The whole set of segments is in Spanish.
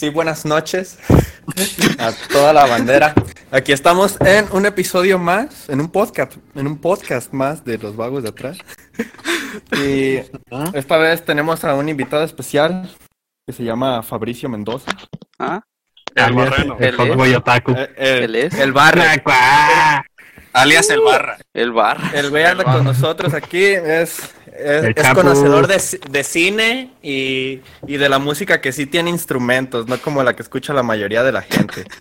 Sí, buenas noches a toda la bandera. Aquí estamos en un episodio más, en un podcast, en un podcast más de los vagos de atrás. Y esta vez tenemos a un invitado especial que se llama Fabricio Mendoza. ¿Ah? El Barreno. El El Otaku. Eh, eh, Él es. El barra. Alias el Barra. El bar. El güey anda con nosotros aquí, es, es, conocedor de, de cine y, y de la música que sí tiene instrumentos, no como la que escucha la mayoría de la gente.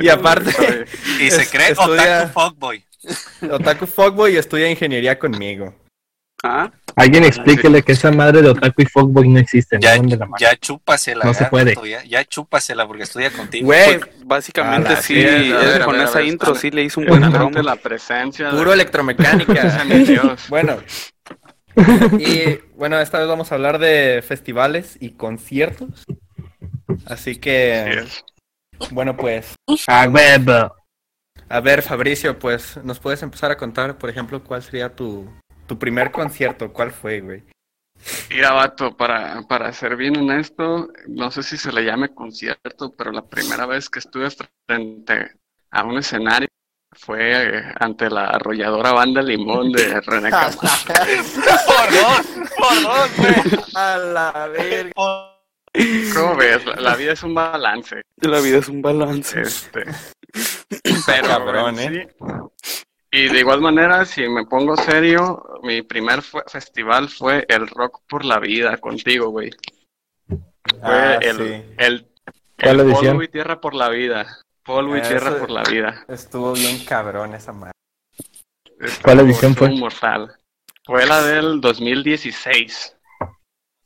Y aparte, Y se Es- cree estudia- Otaku Fuckboy. Otaku Fuckboy estudia ingeniería conmigo. ¿Ah? Alguien explíquele que esa madre de Otaku y Fuckboy no existe. Ya, ¿no? ¿Dónde la ya chúpasela. No se puede. Ya, ya chúpasela porque estudia contigo. Güey, Básicamente A la sí, a ver, a con ver, a esa ver, intro sí le hizo un buen promo. la presencia puro de electromecánica. Dios. Bueno, y bueno, esta vez vamos a hablar de festivales y conciertos. Así Así que, es. bueno, pues, Ah, huevo. a ver, Fabricio, pues, ¿nos puedes empezar a contar, por ejemplo, cuál sería tu, tu primer concierto? ¿Cuál fue, güey? Mira, vato, para, para ser bien honesto, no sé si se le llame concierto, pero la primera vez que estuve frente a un escenario fue eh, ante la arrolladora banda Limón de René Camacho. por dos, por dos, güey. A la verga. ¿Cómo ves? La, la vida es un balance. La vida es un balance. Este, pero Cabrón, ¿eh? sí- Y de igual manera, si me pongo serio, mi primer fue- festival fue el Rock por la Vida contigo, güey. Fue Ah, el, sí. el, ¿Cuál el edición? Polvo y Tierra por la Vida. Polvo y Eso- Tierra por la Vida. Estuvo bien cabrón esa madre. ¿Cuál edición Estuvo fue? Mortal. Fue la del 2016.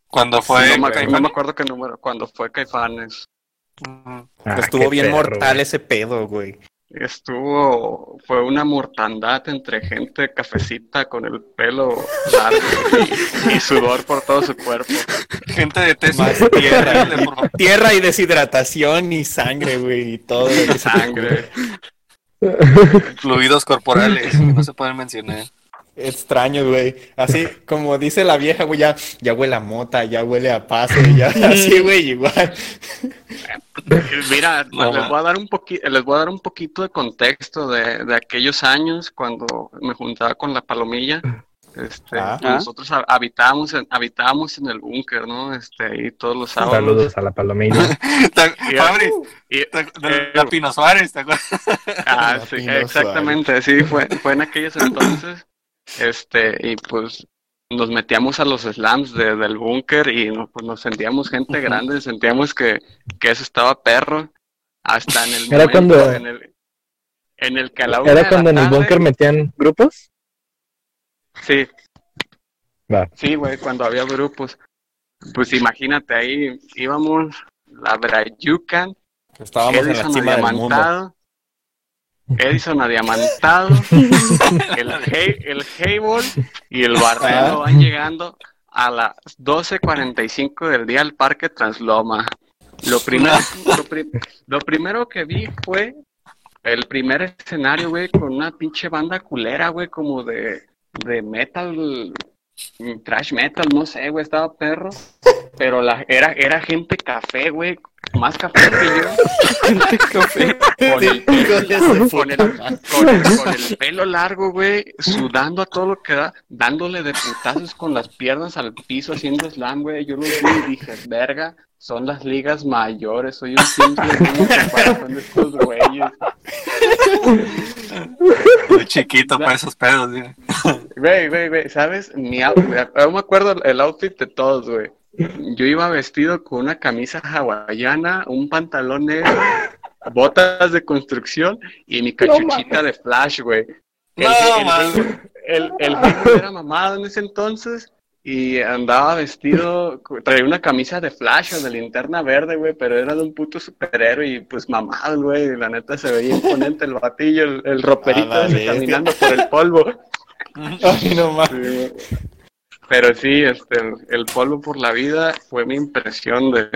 Cuando fue. no, me, Caimán. no me acuerdo qué número, cuando fue Caifanes. Ah, Estuvo bien perro, mortal güey. ese pedo, güey. Estuvo, fue una mortandad entre gente cafecita con el pelo largo y, y sudor por todo su cuerpo. Gente de. Más tierra. Favor. Tierra y deshidratación y sangre, güey, y todo. Sangre. Fluidos corporales que no se pueden mencionar. Extraño, güey. Así como dice la vieja, güey, ya, ya huele a mota, ya huele a paso, ya así, güey, igual. Mira, No, les voy a dar un poquito, les voy a dar un poquito de contexto de, de aquellos años cuando me juntaba con la palomilla. Este, Ah. nosotros ha- habitábamos en, habitábamos en el búnker, ¿no? Este, ahí todos los sábados. Saludos a la palomilla. ¿Te- Y- Fabri, y- te- de la Pino Suárez, ¿te acuerdas? Ah, sí, exactamente, sí, fue, fue en aquellos entonces, este, y pues nos metíamos a los slams de- del búnker y no, pues nos sentíamos gente grande, sentíamos que, que eso estaba perro, hasta en el Era momento cuando- en el, en el que a la una de ¿Era la cuando en el búnker metían grupos? Sí, Va. sí, güey, cuando había grupos, pues imagínate ahí, íbamos, la Brayucan, Estábamos en la cima del mundo. Edison adiamantado. el, Hey- el Hayball y el Barreno van llegando a las 12.45 del día al Parque Transloma. Lo primero, lo, pri- lo primero que vi fue el primer escenario, güey, con una pinche banda culera, güey, como de, de metal, trash metal, no sé, güey, estaba perro. Pero la, era, era gente café, güey, más café que yo. Con el, Hijo de su con el, puta con el- con el pelo largo, güey, sudando a todo lo que da, dándole de putazos con las piernas al piso haciendo slam, güey. Yo los vi y dije, verga, son las ligas mayores, soy un simple de estos güeyes. Muy chiquito para esos pedos, güey. Güey, güey, güey, ¿sabes? Mi yo me acuerdo el outfit de todos, güey. Yo iba vestido con una camisa hawaiana, un pantalón negro, botas de construcción y mi cachuchita de flash, güey. El, No, el- man. el, era mamado en ese entonces y andaba vestido, traía una camisa de flash o de linterna verde, güey, pero era de un puto superhéroe y pues mamado, güey. La neta se veía imponente el batillo, el, el roperito ese caminando por el polvo. Ay, no. Sí, güey. Pero sí, este, el, el polvo por la vida fue mi impresión de,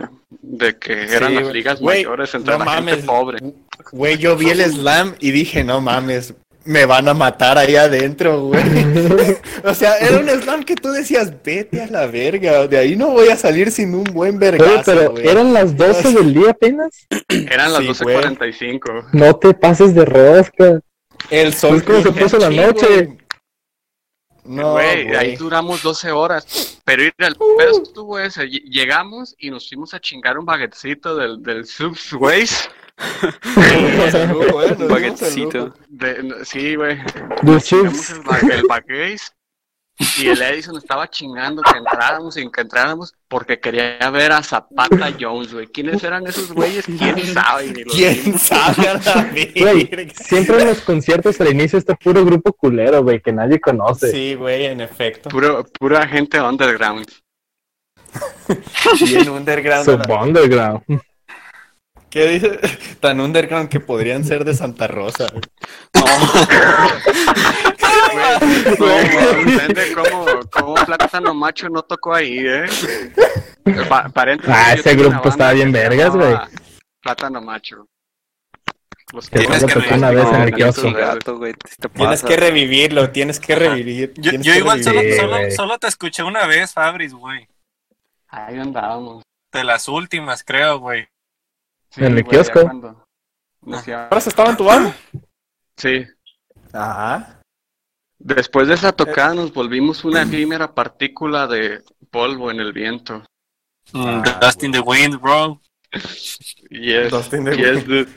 de que eran Sí, las ligas Güey, mayores entre no la gente pobre. Güey, yo vi el slam y dije, no mames, me van a matar ahí adentro, güey. o sea, era un slam que tú decías, vete a la verga, de ahí no voy a salir sin un buen Oye, vergazo, pero güey. eran las 12 del día apenas. Eran las Sí, 12.45. No te pases de rosca. El sol. Es como se puso la noche. No, Güey, güey. ahí duramos 12 horas. Pero ir al pedo estuvo ese. Lle- Llegamos y nos fuimos a chingar un baguetcito del, del Subways. Nos Un baguetcito. De- sí, güey. El, el baguette. Y el Edison estaba chingando que entráramos y que entráramos porque quería ver a Zapata Jones, güey. ¿Quiénes eran esos güeyes? ¿Quién sabe? ¿Quién sabe a Güey, siempre en los conciertos al inicio está puro grupo culero, güey, que nadie conoce. Sí, güey, en efecto. Puro, pura gente underground. Bien underground. Sub underground. ¿Qué dice? Tan underground que podrían ser de Santa Rosa. güey. ¿Cómo, ¿Entiende cómo, cómo Plátano Macho no tocó ahí, eh? Pa- Ah, ese grupo estaba bien vergas, güey. Plátano Macho. Los Que Tienes que tocó una vez en el no, kiosco. tu gato, güey, te Tienes pasa. que revivirlo, tienes que revivir. Yo, tienes yo que igual solo, revivir. Solo, solo te escuché una vez, Fabris, güey. Ahí andábamos. De las últimas, creo, güey. Sí, En el güey, kiosco. ¿Ahora se estaba en tu banda? Sí. Ajá. Después de esa tocada nos volvimos una efímera partícula de polvo en el viento. Mm, Ah, Dust in the Wind, bro. Yes, Dust in the yes, dude.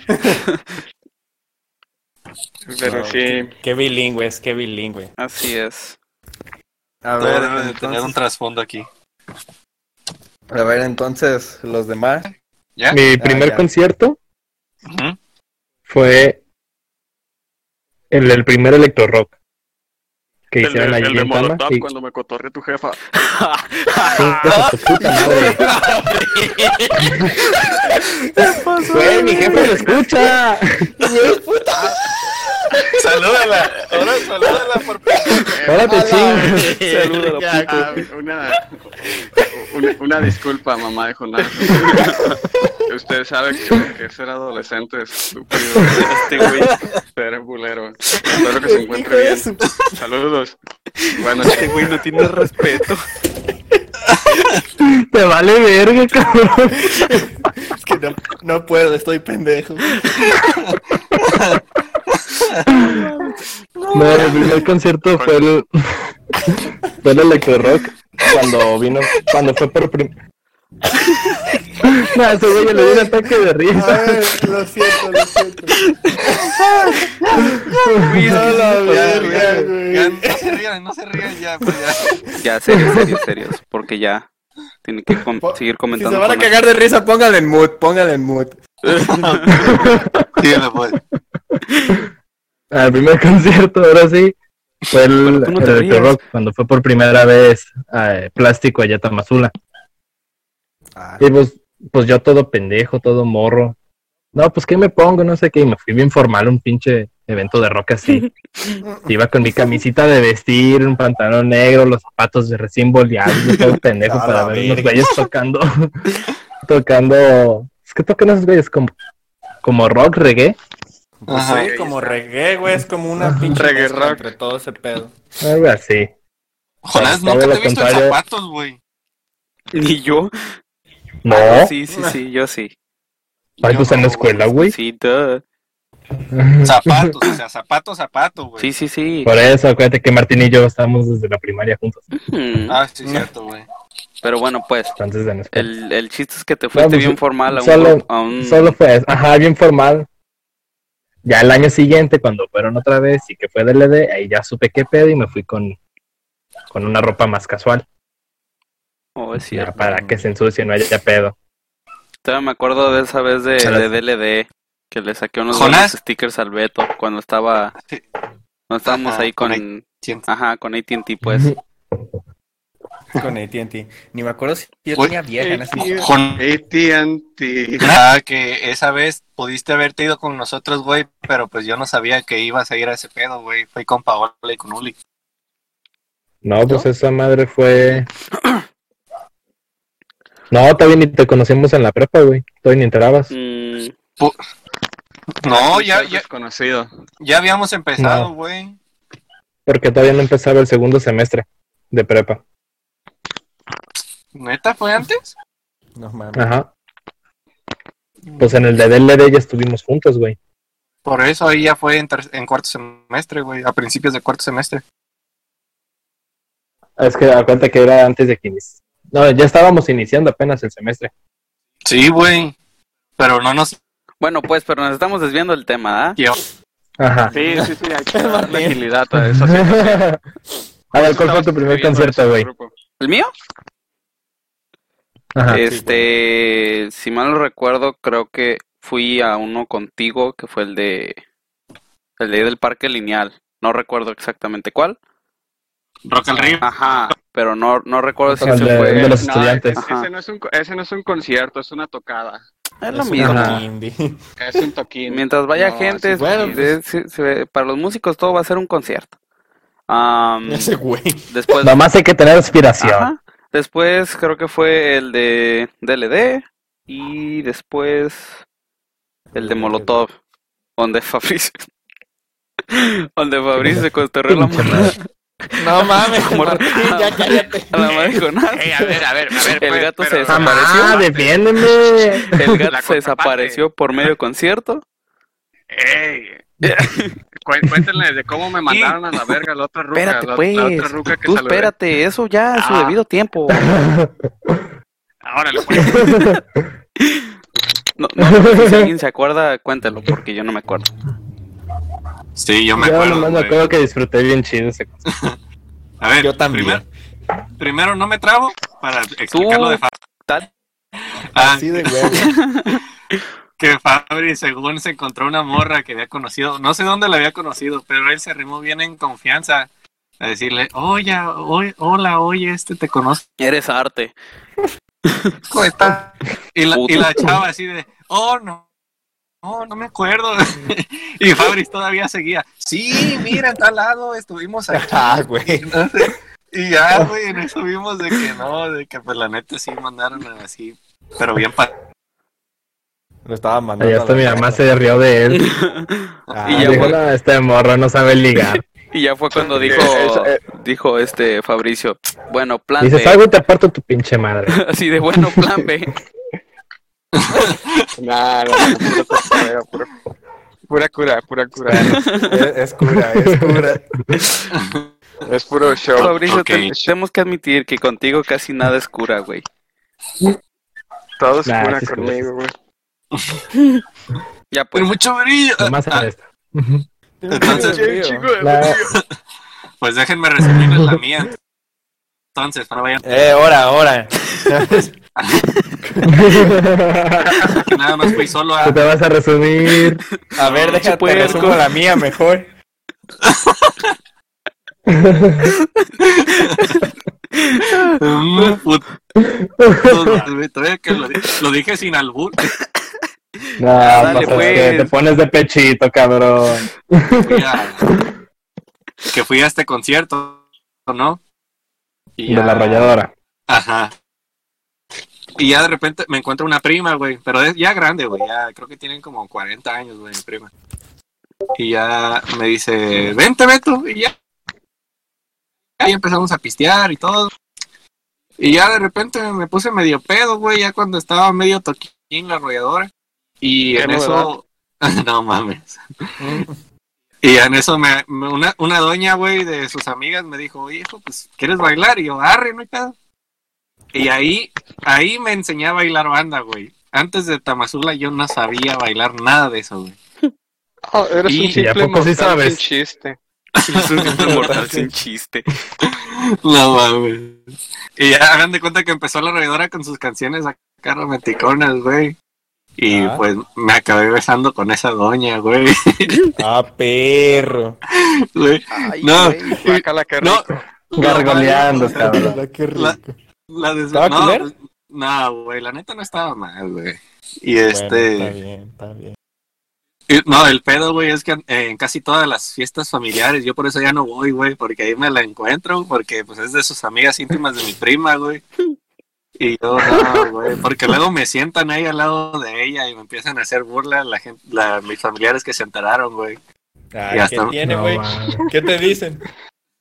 Pero No, sí, Qué, qué bilingües, qué bilingüe. Así es. A Todo ver, debe de tener un entonces, trasfondo aquí. a ver, entonces, los demás. ¿Ya? Mi primer ya. concierto fue el, el primer electro rock que el, hicieron allí el de en Tama. Molotov Y cuando me cotorre tu jefa. puta. Güey, mi jefe lo escucha. Salúdala. Ahora salúdala por Ahora te chingas. Saluda a la Ah, una, una, una disculpa, mamá de Jonás. Usted sabe que, que ser adolescente es estúpido. Este güey, ser bulero. Espero que se encuentre bien. Saludos. Bueno, Este güey no tiene respeto. Te vale verga, cabrón. Es que no, no puedo, estoy pendejo. No, el primer concierto fue el, fue el electro rock cuando vino, cuando fue por primera. No, ese güey le dio un ataque de A risa. ver, lo siento, lo siento. No, la verga, Ya, güey. no se rían, no se rían ya, pues ya. Ya, serios, serios, serios. Porque ya tiene que com- seguir Si comentando. se van a cagar de risa, póngale en mood, póngale en mood. Dígale, pues. Al primer concierto, ahora sí, fue el, no el rock cuando fue por primera vez eh, plástico allá a Tamazula. Y pues, pues yo todo pendejo, todo morro. No, pues ¿qué me pongo? No sé qué. Y me fui bien formal a un pinche evento de rock así. Iba con mi camisita de vestir, un pantalón negro, los zapatos de recién boleados, todo pendejo para ver unos güeyes tocando. tocando. Que tocan esos güeyes como, como rock, reggae. Pues Ajá. sí, como reggae, güey, es como una pinche Reggae rock. entre todo ese pedo. Algo así. Jonás, nunca lo te he visto en zapatos, güey. Ni yo. No, Ah, Sí, sí, sí, yo sí. ay, pues en la escuela, güey. Sí, duh. Zapatos, o sea, zapato, zapato, güey. sí, sí, sí. Por eso, acuérdate que Martín y yo estamos desde la primaria juntos. Hmm. Ah, sí, cierto, güey. Pero bueno, pues, el, el chiste es que te fuiste pues, bien formal a un, solo- grupo- a un- Solo fue, ajá, bien formal. Ya el año siguiente, cuando fueron otra vez y que fue DLD, ahí ya supe qué pedo y me fui con, con una ropa más casual. Oh, es Ya, cierto. para que se ensucie, no haya pedo. Todavía me acuerdo de esa vez de, de DLD que le saqué unos stickers al Beto cuando estaba Sí. cuando estábamos Ajá, ahí con con, ajá, con AT&T pues. Con AT&T. Ni me acuerdo si yo tenía vieja Jon- AT&T. Ah, que esa vez pudiste haberte ido con nosotros, güey, pero pues yo no sabía que ibas a ir a ese pedo, güey. Fui con Paola y con Uli. No, pues esa madre fue. No, todavía ni te conocimos en la prepa, güey. Todavía ni enterabas. Mm, No, ya, ya, Desconocido. ya habíamos empezado, No. güey. Porque todavía no empezaba el segundo semestre de prepa. ¿Neta fue antes? No mames. Ajá. Pues en el de DLD ya estuvimos juntos, güey. Por eso ahí ya fue en, ter- en cuarto semestre, güey, a principios de cuarto semestre. Es que da cuenta que era antes de que inici- No, ya estábamos iniciando apenas el semestre. Sí, güey. Pero no nos Bueno, pues, pero nos estamos desviando del tema, ¿ah? llevó. Ajá. Sí, sí, sí, hay que darle Martín. agilidad a eso. sí. A ver, ¿cuál fue tu primer concierto, güey? ¿El mío? Ajá. Este, si mal no recuerdo, creo que fui a uno contigo, que fue el de el de del Parque Lineal. No recuerdo exactamente cuál. Rock al Río. Ajá, pero no no recuerdo si ese de- fue de los No, estudiantes. ese- ese, no es un, co- ese no es un concierto, es una tocada. es lo Es mismo. indie. Es un toquín. Mientras vaya No, gente, bueno, pues- para los músicos todo va a ser un concierto. Ese güey. después Nomás hay que tener aspiración. Ajá. Después creo que fue el de DLD y después el de Molotov, donde Fabricio donde Fabricio se costerró la morra No mames, Martín, ya cállate. a la madre Jonás. Ey, a ver, a ver, a ver. El gato se pero- desapareció. ¡Mamá, defiéndeme! El gato se desapareció por medio concierto. Ey. Cué- Cuéntenle de cómo me mandaron a la verga la otra ruca. Espérate, la, pues. la otra ruca que Tú saludé. espérate, eso ya a su Ah. debido tiempo. Ahora le pues. No, no, no, si alguien se acuerda, cuéntelo, porque yo no me acuerdo. Sí, yo me Yo acuerdo. nomás me güey. acuerdo que disfruté bien chido ese. A ver, Yo también. Primero, primero no me trabo para explicarlo de Tal- Ah, Así de huevo. Que Fabri según se encontró una morra que había conocido, no sé dónde la había conocido, pero él se arrimó bien en confianza a decirle, oye, oye hola, oye, este te conozco, Eres arte. ¿cómo está? Y la, y la chava así de, oh, no, no, no me acuerdo. y Fabri todavía seguía, sí, mira, en tal lado estuvimos aquí. Ah, güey. No sé. Y ya, güey, en eso vimos de que no, de que pues la neta sí mandaron así, pero bien pa Lo estaba mandando. Ahí a hasta mi mamá se rió de él. Ah, Y ya Dijo, fue- no, este morro no sabe ligar. Y ya fue cuando dijo, eh. dijo este Fabricio, bueno, plan Dices, B. algo y te aparto tu pinche madre. Así de bueno, plan B. Nah, no, no, pura tocadera, pura, pura cura, pura cura. es, es cura, es cura. Es puro show. Fabricio, te- tenemos que admitir que contigo casi nada es cura, güey. Todo Nah, es cura. conmigo, güey. Ya pues, Con mucho brillo. Nomás Ah, esta. Entonces, de La- pues déjenme resumirles la mía. Entonces, no vayan Eh, ahora, ahora. nada más fui solo Tú a te vas a resumir. A ver, déjate puerco. resumo la mía mejor. que lo, di- lo dije sin albur. No, Dale, pues, pues. que te pones de pechito, cabrón. A- que fui a este concierto, ¿no? Y De la arrolladora. Ajá. Y ya de repente me encuentro una prima, güey. Pero es ya grande, güey. Ya creo que tienen como 40 años, güey, mi prima. Y ya me dice, vente, Beto. Y ya. Ahí empezamos a pistear y todo. Y ya de repente me puse medio pedo, güey. Ya cuando estaba medio toquín la arrolladora. Y en eso. no mames. Y en eso me, me- una, una doña, güey, de sus amigas me dijo, oye, hijo, pues, ¿quieres bailar? Y yo, arre, no hay pedo. Y ahí, ahí me enseñé a bailar banda, güey. Antes de Tamazula yo no sabía bailar nada de eso, güey. Oh, eres Y- un ¿y a simple poco sí mortal sabes? sin chiste. es un simple mortal sin chiste. No mames. Y ya hagan de cuenta que empezó la reidora con sus canciones acá romanticonas, güey. Y Ah. pues me acabé besando con esa doña, güey. Ah, perro. Güey, Ay, No. güey. Guácala, qué No, rico. Gargoleando, cabrón. La- La des- ¿Estaba no, pues, no, güey, la neta no estaba mal, güey. Y Bueno, este, está bien, está bien. y- no, el pedo, güey, es que en casi todas las fiestas familiares, yo por eso ya no voy, güey, porque ahí me la encuentro, porque pues es de sus amigas íntimas de mi prima, güey. Y yo, no, güey, porque luego me sientan ahí al lado de ella y me empiezan a hacer burla la gente, la, mis familiares que se enteraron, güey. Ay, Ya ¿qué tiene, güey? ¿Qué te dicen?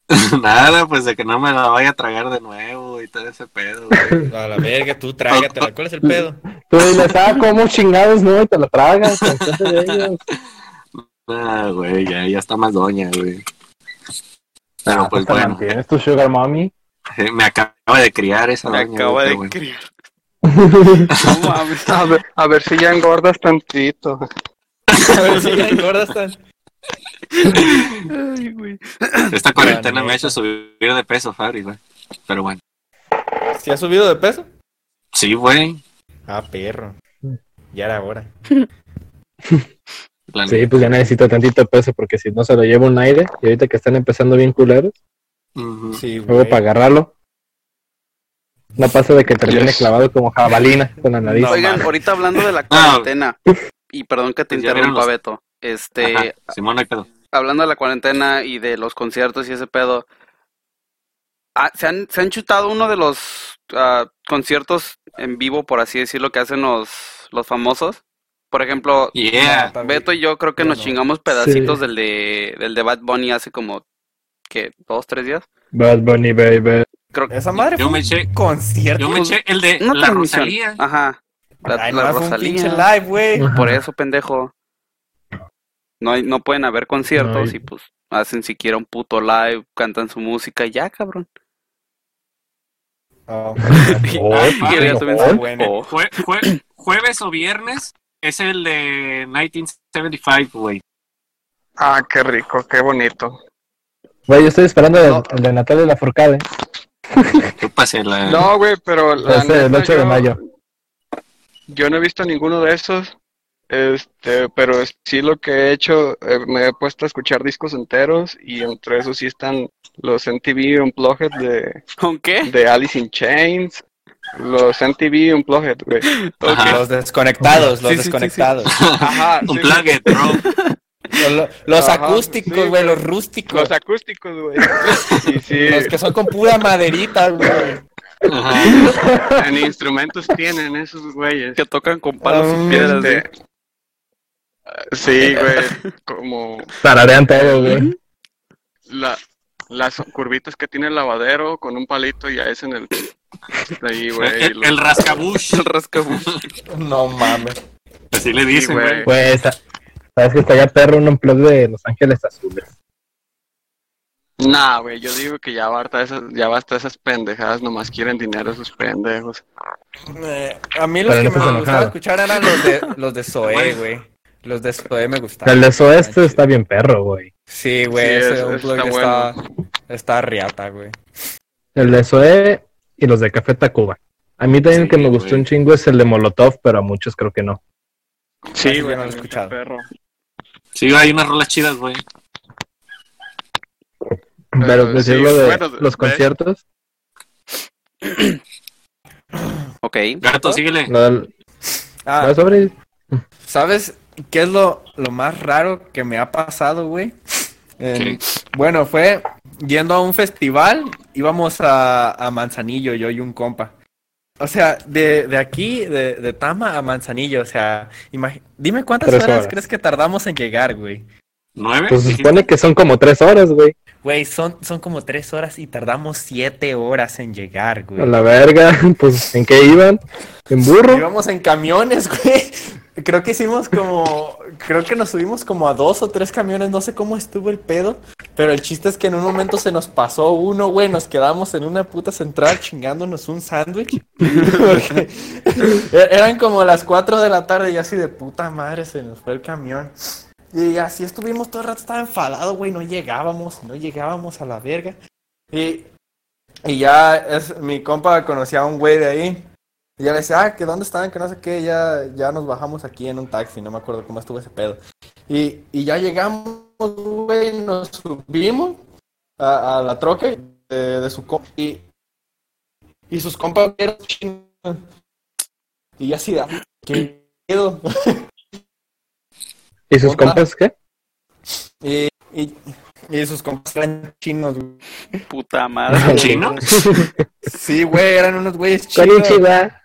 Nada, pues de que no me la vaya a tragar de nuevo y todo ese pedo, güey. A la verga, tú trágatela. ¿Cuál es el pedo? Tú diles, ah, como chingados, no, y te lo tragas. Ah, güey, ya, ya está más doña, güey. Pero Ah, pues bueno, mantienes tu sugar mommy. me acaba de criar esa Me doña. acaba de bueno. criar. No. A ver, a ver si ya engordas tantito. A ver si ya engordas tan. Ay, güey. Esta cuarentena me ha hecho subir de peso, Fabri, güey. Pero bueno. ¿Si has subido de peso? Sí, güey. Ah, perro. Ya era hora. Sí, pues ya necesito tantito peso porque si no se lo lleva un aire y ahorita que están empezando bien culeros, Sí, luego para agarrarlo. No pasa de que termine Yes. clavado como jabalina con la nariz. No, Oigan, ahorita hablando de la cuarentena, y perdón que te Pues interrumpa, los- Beto. Este, Ajá, pedo. hablando de la cuarentena y de los conciertos y ese pedo, ah, ¿se, han, ¿se han chutado uno de los ah, conciertos en vivo, por así decirlo, que hacen los, los famosos? Por ejemplo, Yeah. Beto y yo creo que nos no. chingamos pedacitos Sí. del de del de Bad Bunny hace como que dos, tres días. Bad Bunny, baby. Creo Esa madre Yo fue me un eché, concierto. yo me eché el de una la transmisión. Rosalía. Ajá. La, Ay, la no, fue un pinche Rosalía. live, güey. Por eso, pendejo. No, hay, no pueden haber conciertos No y pues hacen siquiera un puto live, cantan su música y ya, cabrón. Oh, Oh, Ah, Y ya no, también oh, se- bueno. oh. Jue- jue- jueves o viernes es el de 1975, güey. Ah, qué rico, qué bonito. Güey, yo estoy esperando el, No. el de Natalia Lafourcade. Yo pasé la. No, güey, pero la el neta, 8 de yo- mayo. Yo no he visto ninguno de esos. Este, pero es- sí lo que he hecho, eh, me he puesto a escuchar discos enteros y entre esos sí están los MTV Unplugged de, ¿Con qué? de Alice in Chains, los MTV Unplugged, güey. Ajá. Los desconectados, los Sí, sí, sí, sí. desconectados. Ajá, sí, Un sí. plugin, bro. Los, acústicos, sí, güey, los rústicos. Los acústicos, güey. Y sí, Los que son con pura maderita, güey. Ajá. en instrumentos tienen esos güeyes. Que tocan con palos Ah, y piedras. Este, ¿sí? sí, güey, como Tararean todo, güey. la, las curvitas que tiene el lavadero con un palito y ya es en el ahí, güey. El, lo- el rascabush. El rascabush. No mames. Así le Sí, dicen, güey. Güey, esa- sabes que está ya perro un unplug de Los Ángeles Azules. Nah, güey, yo digo que ya basta esas, ya basta esas pendejadas, nomás quieren dinero esos pendejos. Eh, a mí los Pero que me gustaba escuchar eran los de, los de Zoé, güey. Los de Zoé me gustaban. El de Soeste está bien perro, güey. Sí, güey, Sí, ese ese unplug está está, está riata, güey. El de Zoé y los de Café Tacuba. A mí también Sí, el que me gustó güey. un chingo es el de Molotov, pero a muchos creo que no. Sí, güey, no lo he escuchado. perro. Sí, hay unas rolas chidas, güey. Pero sí, decirlo de bueno, los ve. conciertos, Ok. Gato, síguele. Ah, sobre ¿sabes qué es lo, lo más raro que me ha pasado, güey? En- ¿Qué? Bueno, fue yendo a un festival, íbamos a, a Manzanillo, yo y un compa. O sea, de, de aquí, de, de Tama a Manzanillo, o sea, dime cuántas horas horas. crees que tardamos en llegar, güey. ¿Nueve? pues se supone que son como tres horas, güey. Güey, son, son como tres horas y tardamos siete horas en llegar, A güey. la verga, pues ¿en qué iban? ¿En burro? Íbamos en camiones, güey. Creo que hicimos como, creo que nos subimos como a dos o tres camiones, no sé cómo estuvo el pedo, pero el chiste es que en un momento se nos pasó uno, güey, nos quedamos en una puta central chingándonos un sándwich. E- eran como las cuatro de la tarde y así de puta madre se nos fue el camión. Y así estuvimos todo el rato, estaba enfadado, güey, no llegábamos, no llegábamos a la verga. Y, y ya es, mi compa conocía a un güey de ahí. Y ya le decía, ah, que dónde están, que no sé qué, ya, ya nos bajamos aquí en un taxi, no me acuerdo cómo estuvo ese pedo. Y, y ya llegamos, güey, nos subimos a, a la troca de, de su compa y, y sus compañeros chingan. Y ya así, "Ah, ¿qué pedo? ¿Y sus compas qué? Y, y Y sus compas eran chinos, güey. Puta madre. ¿Chino? Sí, güey, eran unos güeyes chinos. Konnichiwa.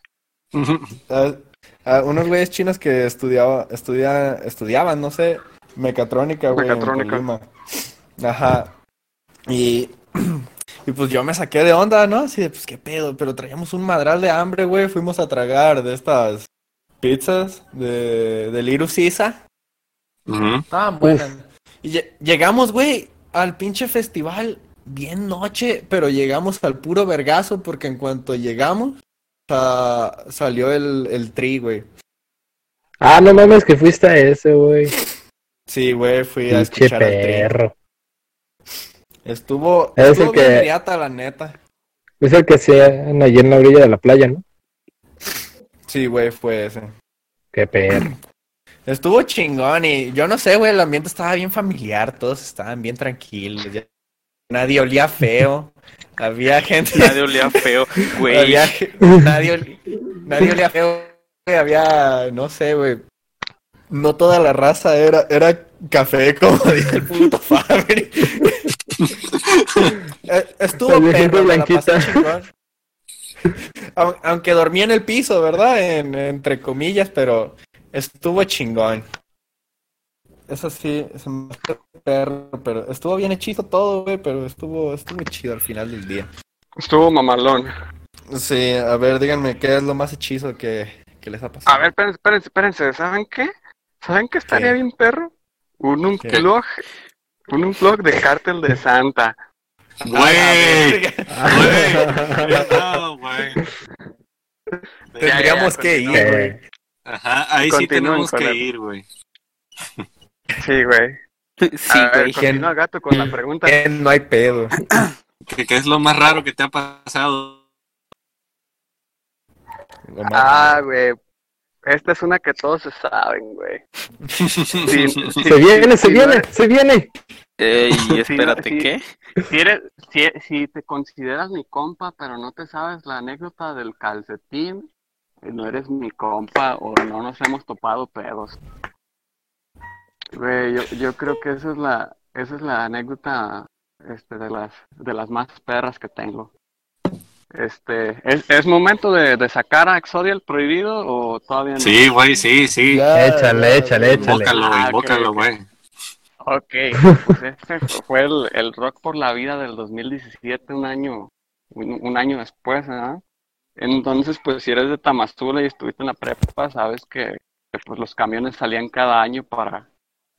Ah, ah, unos güeyes chinos que estudiaba, estudia, estudiaban, no sé, mecatrónica, güey. en Mecatrónica. Ajá. Y, y pues yo me saqué de onda, ¿no? Así de, pues qué pedo, pero traíamos un madral de hambre, güey. Fuimos a tragar de estas pizzas de, de. Ujú. Estaban buenas. Y lle- llegamos, güey, al pinche festival bien noche, pero llegamos al puro vergazo porque en cuanto llegamos sa- salió el, el tri, güey. Ah, no mames que fuiste a ese, güey. Sí, güey, fui a escuchar al tri. Estuvo, Es el estuvo bien que- riata, la neta. Es el que hacían allí en la orilla de la playa, ¿no? Sí, güey, fue ese. Qué perro. Estuvo chingón y yo no sé, güey, el ambiente estaba bien familiar, todos estaban bien tranquilos. ya- Nadie olía feo. Había gente. Nadie olía feo, güey. Había, nadie, oli- nadie olía feo, güey, había, no sé, güey. No toda la raza era, era café, como dice el puto Fabri. Eh, Estuvo perro, me la pasé blanquita. Aunque dormí en el piso, ¿verdad? En- entre comillas, pero estuvo chingón. Eso sí, se me hace perro, pero estuvo bien hechizo todo, güey, pero estuvo, estuvo chido al final del día. Estuvo mamalón. Sí, a ver, díganme, ¿qué es lo más hechizo que, que les ha pasado? A ver, espérense, espérense, espérense. ¿Saben qué? ¿Saben qué estaría ¿Qué? bien, perro? Un unplug. Un unplug de cártel de Santa. Güey, güey. No, güey. Tendríamos Ya, ya, que ir, güey. Ajá, ahí sí Continúen tenemos con que ir, güey. Sí, güey. Sí, A ver, güey. gato, con la pregunta. No hay pedo. ¿Qué, qué es lo más raro que te ha pasado? Ah, güey. Esta es una que todos se saben, güey. Sí, Se viene, se sí, viene, se viene. Ey, Sí, espérate, sí. ¿qué? Si, eres, si, si te consideras mi compa, pero no te sabes la anécdota del calcetín, eh, no eres mi compa o no nos hemos topado pedos. Güey, yo, yo creo que esa es la, esa es la anécdota este, de las, de las más perras que tengo. Este, ¿es, es momento de, de sacar a Exodia el prohibido o todavía no? Sí, güey, sí, sí. Ya, Échale, échale, échale. Invócalo, Ah, invócalo, güey. Ok, pues este fue el, el Rock por la Vida del 2017, un año, un, un año después, ¿verdad? Entonces, pues si eres de Tamazula y estuviste en la prepa, sabes que, que, pues los camiones salían cada año para,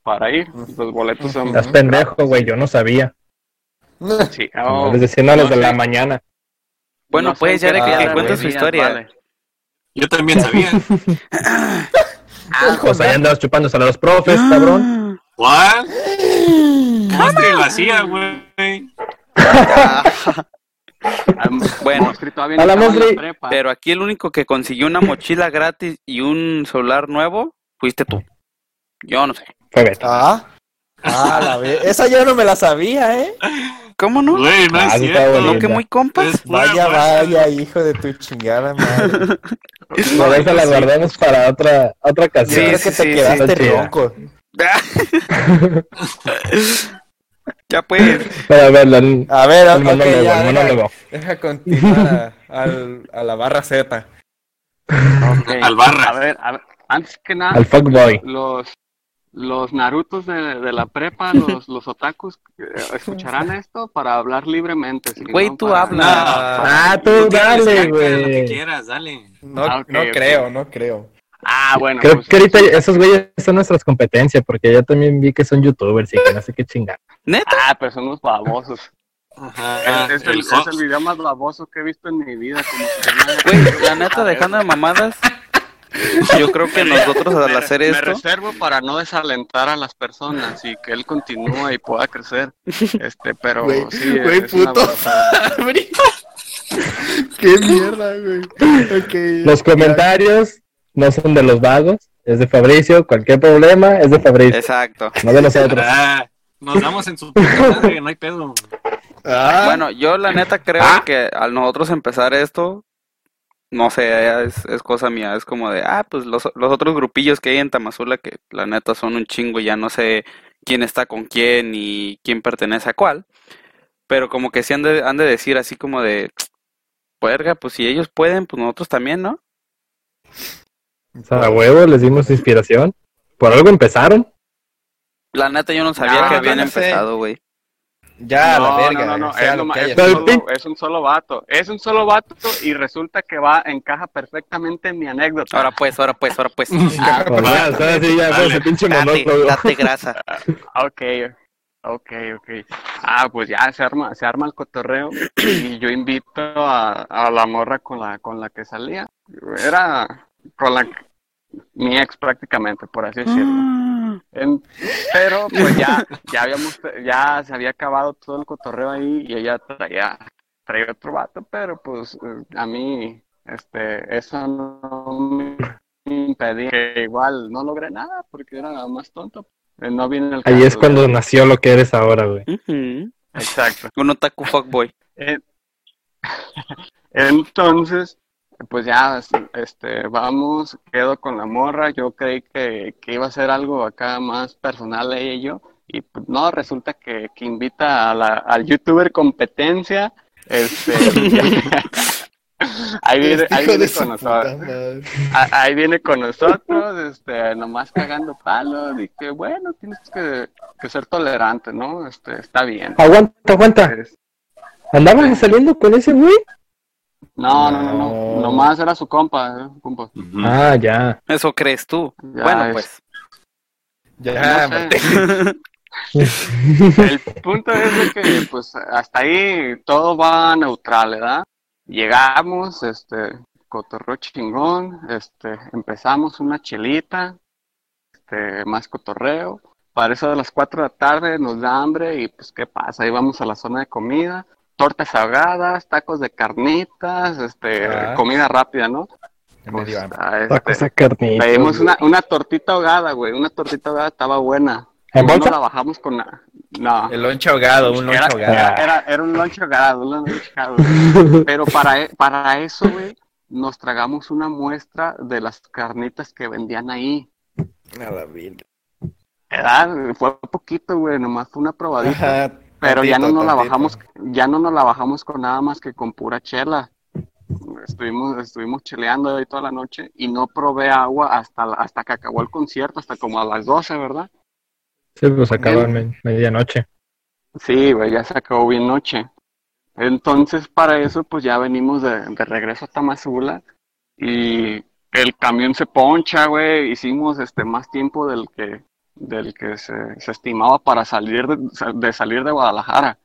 para ir. Los boletos son... Estás pendejo, güey, yo no sabía. Sí, No oh, les decían a las no de la mañana. Bueno, no pues, ya de que, Ah, que cuente su historia. vale. Yo también sabía. Pues ahí andabas chupándose a los profes, cabrón. ¿What? ¿Cómo es que lo hacía, güey? Ah, Bueno, a la. Pero aquí el único que consiguió una mochila gratis y un celular nuevo fuiste tú. Yo no sé. Fue Beto. Ah, ah, la ve- Esa yo no me la sabía, ¿eh? ¿Cómo no? Güey, no Ah, es está cierto. bonito. ¿No que muy compas? Vaya, vaya, hijo de tu chingada madre. Pero esa la guardamos para otra, otra Yo ocasión. creo Sí, que te sí, quedaste ronco. ya pues. Pero a ver, la- A ver, el ok, monólogo, ya, el deja, monólogo. deja continuar a, al- a la barra Z. Al barra. A ver, a ver, antes que nada, Al fuckboy. los los Narutos de, de la prepa, los, los otakus, eh, escucharán esto para hablar libremente. si Güey, no, tú para- habla. Ah, tú tienes dale, hacer Lo que güey. quieras, dale. No, Ah, no creo, no creo. Ah, bueno. Creo pues, que ahorita esos güeyes son nuestras competencias, porque yo también vi que son youtubers y que no sé qué chingar. ¿Neta? Ah, pero son unos babosos. Ajá. es, es el, el es hot. el video más baboso que he visto en mi vida. Como. Güey, la neta, dejando de mamadas. Yo creo que nosotros al Me- hacer Me esto. reservo para no desalentar a las personas y que él continúe y pueda crecer. Este, pero Güey, sí, güey, puto. Qué mierda, güey. Los comentarios no son de los vagos, es de Fabricio. Cualquier problema es de Fabricio, Exacto. no de nosotros. Ah, nos damos en su madre, no hay pedo. Ah, Bueno, yo la neta creo Ah. que al nosotros empezar esto, no sé, es, es cosa mía, es como de, ah, pues los, los otros grupillos que hay en Tamazula que la neta son un chingo, ya no sé quién está con quién y quién pertenece a cuál. Pero como que sí han de, han de decir así como de, puerga, pues si ellos pueden, pues nosotros también, ¿no? O sea, a huevo les dimos inspiración. Por algo empezaron. La neta yo no sabía No, que habían no sé. empezado, güey. Ya, a la No, verga. no, no, no, es, nomás- es un solo, es un solo vato. Es un solo vato y resulta que va, encaja perfectamente en mi anécdota. Ahora pues, ahora pues, ahora pues. Ah, Pues sí, ya ese pinche date, grasa. Ok, ok, ok. Ah, pues ya se arma, se arma el cotorreo y yo invito a, a la morra con la, con la que salía. Era con la mi ex prácticamente, por así decirlo. En- pero pues ya, ya habíamos, ya se había acabado todo el cotorreo ahí y ella traía, traía otro vato, pero pues a mí, este, eso no me impedía que igual no logré nada porque era más tonto. Eh, No viene el Ahí es cuando güey. nació lo que eres ahora, güey. Exacto. Un otaku fuckboy. Eh, Entonces, pues ya, este, vamos, quedo con la morra. Yo creí que, que iba a ser algo acá más personal ella y yo. Y pues, no, resulta que, que invita a la, al youtuber competencia. Este, ahí viene, ahí viene con nosotros. ahí viene con nosotros, este, nomás cagando palos. Dije, bueno, tienes que, que ser tolerante, ¿no? Este, está bien. Aguanta, aguanta. Es- ¿Andabas saliendo con ese güey? No, no, no, no. No. Nomás era su compa, compa. Ah, ya. Eso crees tú. Ya bueno, es- pues. Ya, No sé. El punto es de que, pues, hasta ahí todo va neutral, ¿verdad? Llegamos, este, cotorreo chingón, este, empezamos una chelita, este, más cotorreo. Para eso de las 4 de la tarde nos da hambre y, pues, ¿qué pasa? Ahí vamos a la zona de comida, tortas ahogadas, tacos de carnitas, este, Ah. comida rápida, ¿no? Hambre. ah, este, Tacos de carnita. Pedimos una, una tortita ahogada, güey. Una tortita ahogada estaba buena. ¿En No bolsa? la bajamos con la... No. El lonche ahogado, un lonche Era, ahogado. era, era, era un lonche ahogado, un lonche ahogado. Pero para, e- para eso, güey, nos tragamos una muestra de las carnitas que vendían ahí. A la virgen. ¿Verdad? Fue poquito, güey, nomás fue una probadita. Ajá, Pero ya no tantito, nos la bajamos, ya no nos la bajamos con nada más que con pura chela. Estuvimos, estuvimos cheleando ahí toda la noche y no probé agua hasta, la- hasta que acabó el concierto, hasta como a las 12, ¿verdad? Sí, pues acaba en me- medianoche. Sí, güey, ya se acabó bien noche. Entonces, para eso, pues ya venimos de, de regreso a Tamazula y el camión se poncha, güey. Hicimos este más tiempo del que del que se, se estimaba para salir de, de salir de Guadalajara.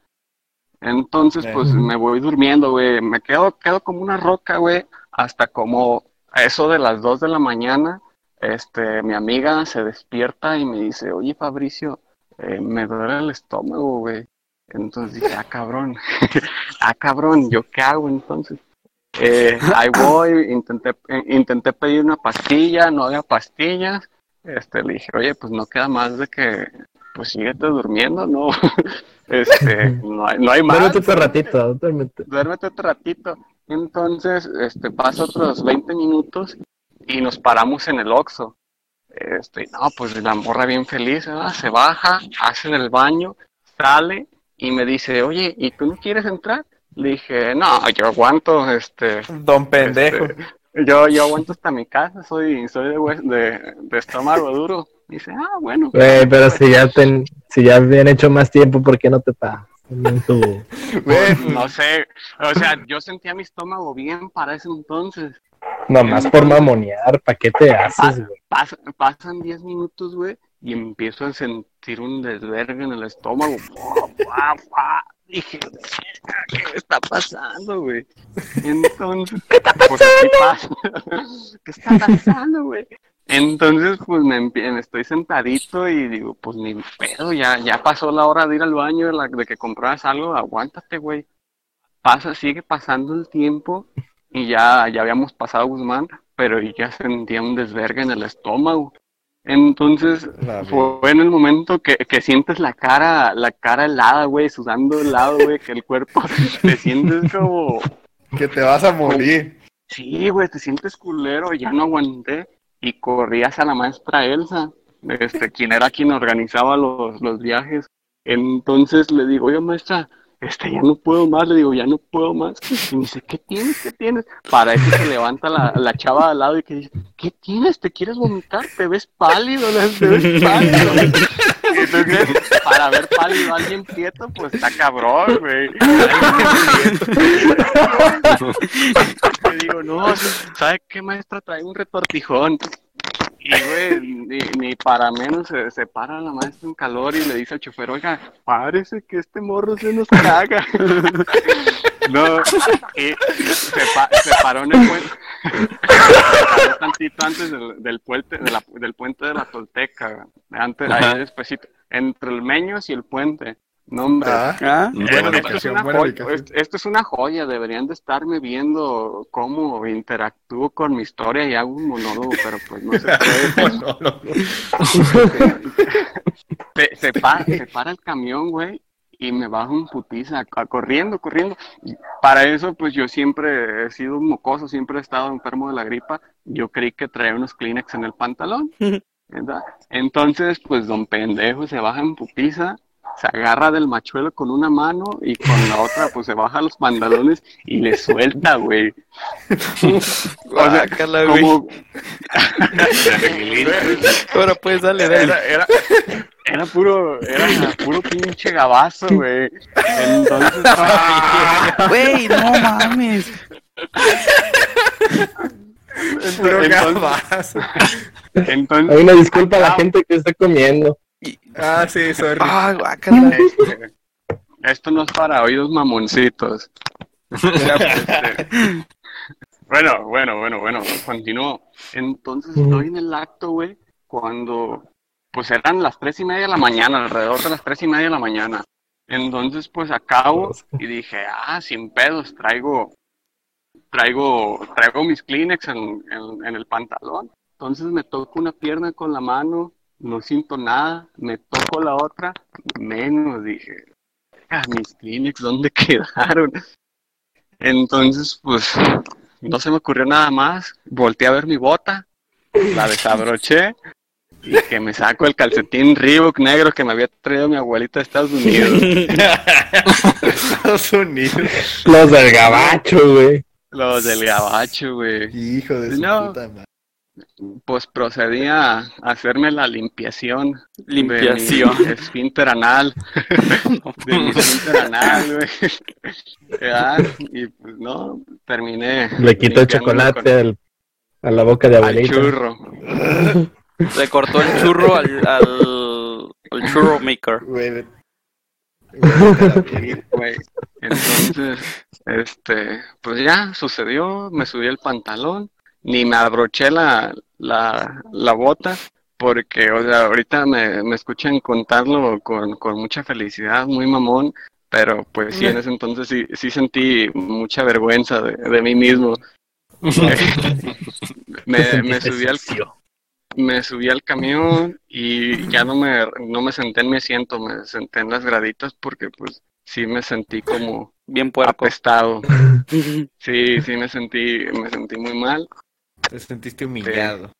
Entonces, pues me voy durmiendo, güey. Me quedo, quedo como una roca, güey, hasta como a eso de las 2 de la mañana. Este, mi amiga se despierta y me dice, oye, Fabricio, eh, me duele el estómago, güey. Entonces dije, ah, cabrón, ah, cabrón, ¿yo qué hago entonces? Eh, ahí voy, intenté, eh, intenté pedir una pastilla, no había pastillas. Este, le dije, oye, pues no queda más de que, pues síguete durmiendo, ¿no? Este, no hay, no hay más. Duérmete otro ratito, duérmete. Duérmete otro ratito. Entonces, este, pasa otros 20 minutos y nos paramos en el Oxxo. Este, no, pues la morra bien feliz, ¿verdad? Se baja, hace el baño, sale y me dice, oye, ¿y tú no quieres entrar? Le dije, no, yo aguanto, este, Don pendejo. este, yo, yo aguanto hasta mi casa, soy, soy de, de, de estómago duro. Dice, ah, bueno. Güey, pero si ya, ten, si ya habían hecho más tiempo, ¿por qué no te Güey, No sé, o sea, yo sentía mi estómago bien para ese entonces. Nomás por mamonear, ¿para qué te haces, güey? Pas- pasan 10 minutos, güey, y empiezo a sentir un desvergue en el estómago. Dije, "Verga, ¿qué me está pasando, güey? Entonces, ¿qué está pasando? ¿Qué está pasando, güey? Entonces, pues me empie- estoy sentadito y digo, pues ni pedo, ya, ya pasó la hora de ir al baño, de, la- de que compras algo, aguántate, güey. Pasa, sigue pasando el tiempo y ya, ya habíamos pasado Guzmán, pero ya sentía un desvergue en el estómago. Entonces, fue en el momento que, que sientes la cara, la cara helada, güey, sudando helado, güey, que el cuerpo te sientes como, que te vas a morir. sí, güey, te sientes culero, ya no aguanté y corrí hacia la maestra Elsa. este, quien era quien organizaba los, los viajes. Entonces le digo, oye maestra, este, ya no puedo más, le digo, ya no puedo más. Y me dice, ¿qué tienes? ¿Qué tienes? Para eso se levanta la, la chava al lado y que dice, ¿qué tienes? ¿Te quieres vomitar? ¿Te ves pálido? ¿Te ves pálido? Entonces, para ver pálido a alguien quieto, pues está cabrón, güey. Le digo, no, ¿sabe qué maestra? Trae un retortijón. Y, güey, ni, ni para menos se, se para la maestra en calor y le dice al chofer, oiga, parece que este morro se nos caga. No, y se, pa- se paró en el puente. Se paró tantito antes del, del puente, de la- del puente de la Tolteca, antes, ahí despacito, entre el Meños y el puente. No, hombre. Ah, ¿Ah? buena Esto es, una buena joya, ubicación. esto- esto es una joya, deberían de estarme viendo cómo interactúo con mi historia y hago un monólogo, pero pues no se puede. se, se para, se para el camión, güey, y me baja un putiza, a- corriendo, corriendo. Para eso, pues yo siempre he sido un mocoso, siempre he estado enfermo de la gripa. Yo creí que traía unos Kleenex en el pantalón. ¿verdad? Entonces, pues don pendejo se baja en putiza, se agarra del machuelo con una mano y con la otra, pues se baja los pantalones y le suelta, güey. O sea, güey. como... Ahora pues dale, dale. Era, era, era puro, era puro pinche gabazo, güey. Entonces, Güey, no mames. Puro entonces, gabazo. entonces, Hay una disculpa a la gente que está comiendo. Ah, sí, sorry. Ah, guácala. este, esto no es para oídos mamoncitos. Este, bueno, bueno, bueno, bueno, continúo. Entonces estoy en el acto, güey, cuando pues eran las tres y media de la mañana, alrededor de las tres y media de la mañana. Entonces, pues acabo y dije, ah, sin pedos, traigo, traigo, traigo mis Kleenex en, en- en el pantalón. Entonces me toco una pierna con la mano, no siento nada, me toco la otra, menos, dije, ah, mis Kleenex, ¿dónde quedaron? Entonces, pues, no se me ocurrió nada más, volteé a ver mi bota, la desabroché y que me saco el calcetín Reebok negro que me había traído mi abuelita de Estados Unidos. Estados Unidos. Los del gabacho, güey. Los del gabacho, güey. Hijo de su No. puta madre. Pues procedí a hacerme la limpiación. Limpiación. De mi esfínter anal. De mi esfínter anal, güey. Ya, Y pues no, terminé. Le quitó el chocolate con- al- a la boca de al abuelita. churro. Le cortó el churro al, al, al churro maker. Güey, güey. Entonces, este, pues ya sucedió, me subí el pantalón, ni me abroché la, la, la bota, porque, o sea, ahorita me, me escuchan contarlo con, con mucha felicidad, muy mamón, pero pues sí, en ese entonces sí, sí sentí mucha vergüenza de, de mí mismo. me, me subí al, me subí al camión y ya no me, no me senté en mi asiento, me senté en las graditas porque pues sí me sentí como Bien puerco. apestado. Sí, sí me sentí, me sentí muy mal. Te sentiste humillado.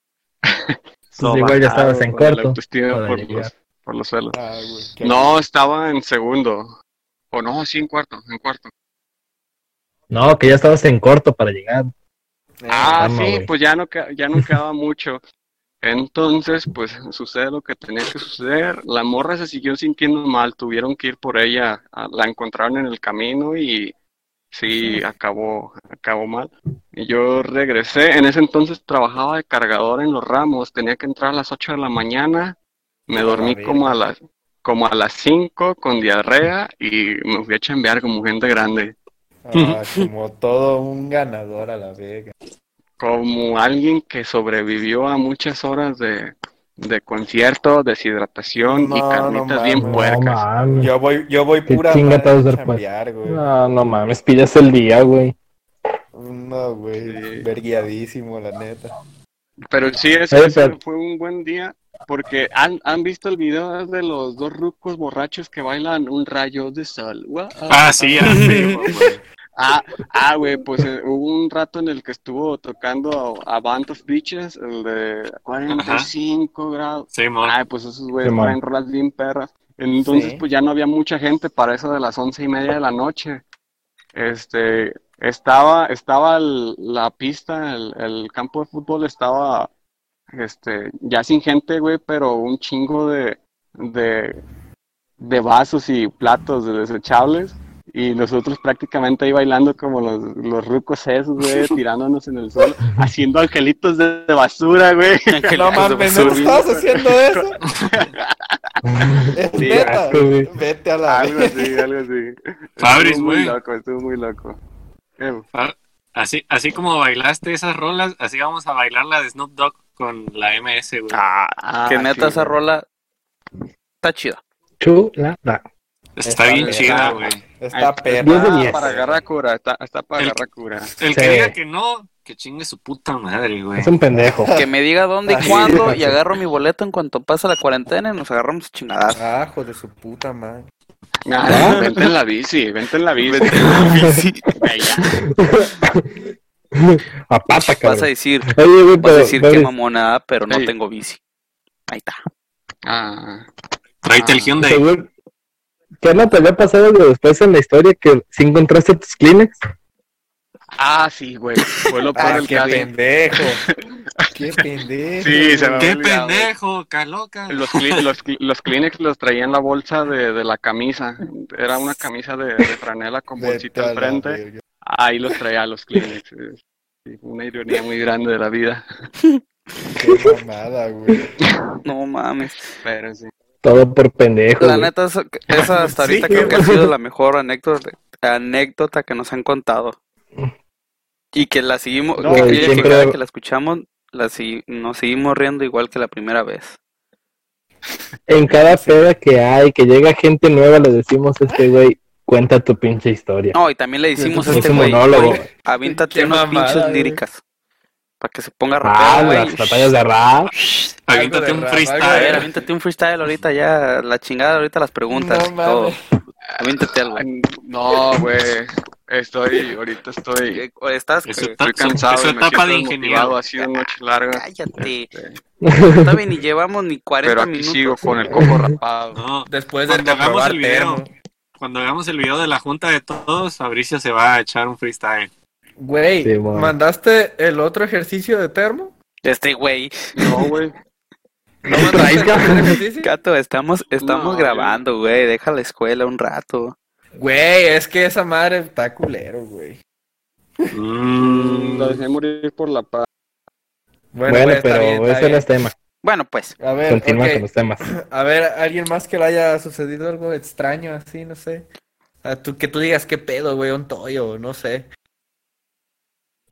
Pues igual ya estabas en corto. por los, por los suelos. Ah, güey. No, estaba en segundo. O no, sí, en cuarto, en cuarto. No, que ya estabas en corto para llegar. Eh, Ah, Vamos, sí, güey. pues ya no, ya no quedaba mucho. Entonces, pues sucede lo que tenía que suceder. La morra se siguió sintiendo mal, tuvieron que ir por ella, a- la encontraron en el camino y sí, acabó, acabó mal. Y yo regresé, en ese entonces trabajaba de cargador en los ramos, tenía que entrar a las 8 de la mañana, me dormí como a las, como a las 5 con diarrea y me fui a chambear como gente grande. ah, como todo un ganador a la vega. como alguien que sobrevivió a muchas horas de, de concierto, deshidratación y carnitas no bien. No puercas. Yo voy, yo voy pura chambear, güey. No, no mames, pidas el día, güey. No, güey. Sí. Verguiadísimo, la neta. Pero sí, ese, Oye, ese pero- fue un buen día porque han, han visto el video de los dos rucos borrachos que bailan un rayo de sol. Ah, sí, güey. Ah, ah, güey, pues eh, hubo un rato en el que estuvo tocando a Band of Beaches, el de 45 grados. Sí, mon. Ay, pues esos güeyes Sí, man. traen rolas bien perras. Entonces, Sí. pues ya no había mucha gente para eso de las once y media de la noche. Este, estaba, estaba el- la pista, el, el campo de fútbol estaba, este, ya sin gente, güey, pero un chingo de, de, de vasos y platos desechables. Y nosotros prácticamente ahí bailando como los, los rucos esos, güey, tirándonos en el suelo, haciendo angelitos de, de basura, güey. No mames, ¿no estabas haciendo eso? Es Sí, neta. asco, güey. Vete a la Algo así, algo así. Fabris, Estuvo muy güey. loco, estuvo muy loco. Eh, Fa- Así, así como bailaste esas rolas, así vamos a bailar la de Snoop Dogg con la MS, güey. Ah, Ah, que neta sí, esa rola está chida. Chula. da. Está está bien chida, güey. Está Está perra. Para agarrar cura, está, está para El- agarrar cura. El que Sí. diga que no, que chingue su puta madre, güey. Es un pendejo. Que me diga dónde y cuándo y agarro mi boleto en cuanto pasa la cuarentena y nos agarramos chingadas. Ah, hijo de su puta madre. Ah, vente en la bici, vente en la bici. Güey, ya. A pata, Vas a cabrón. decir, Oye, güey, vas a pero, decir que Fabris, mamona, pero no Ey. tengo bici. Ahí está. Ah, Tráete el Ah, Hyundai. seguro- ¿Qué no te había pasado después en la historia que si encontraste tus Kleenex? Ah, sí, güey. Fue lo peor Ah, del qué caso. pendejo. Qué pendejo. Sí, se me ¡Qué olvidado. pendejo, caloca! Los, los, los Kleenex los traía en la bolsa de, de la camisa. Era una camisa de, de franela con bolsita a al la frente. verga. Ahí los traía los Kleenex. Sí, una ironía muy grande de la vida. Qué mamada, güey. No mames. Pero sí. Todo por pendejo. La güey. neta, esa, esa hasta Sí, ahorita creo que ha sido la mejor anécdota, anécdota que nos han contado. Y que la seguimos, No, que, cada que la escuchamos, la nos seguimos riendo igual que la primera vez. En cada peda que hay, que llega gente nueva, le decimos a este güey, cuenta tu pinche historia. No, y también le decimos a Es este güey, avíntate unas mamada, pinches güey. líricas. Para que se ponga Ah, rapero, las batallas de rap. De un rap, A ver, freestyle. avíntate un freestyle ahorita ya, la chingada ahorita las preguntas No y todo. Avíntate algo. No, güey. Estoy, ahorita estoy, Eh, Estás, eh, estoy cansado. Me etapa de ingeniero. Ha sido noche larga. cállate. Este, Todavía ni llevamos ni 40 Pero aquí minutos. sigo con el coco rapado. No, Después de Cuando hagamos el video. termo. cuando hagamos el video de la junta de todos, Fabricio se va a echar un freestyle. Güey, Sí. ¿mandaste el otro ejercicio de termo? Este güey. No, güey. ¿No tercer ejercicio? Gato, estamos, estamos No, grabando, güey. Deja la escuela un rato. Güey, es que esa madre está culero, güey. Mm, Lo dejé morir por la paz. Bueno, Bueno, güey, está pero bien, ese no es tema. Bueno, pues. A ver, Continúa con los temas. A ver, ¿alguien más que le haya sucedido algo extraño así? No sé. A tú, que tú digas qué pedo, güey, un toyo, no sé.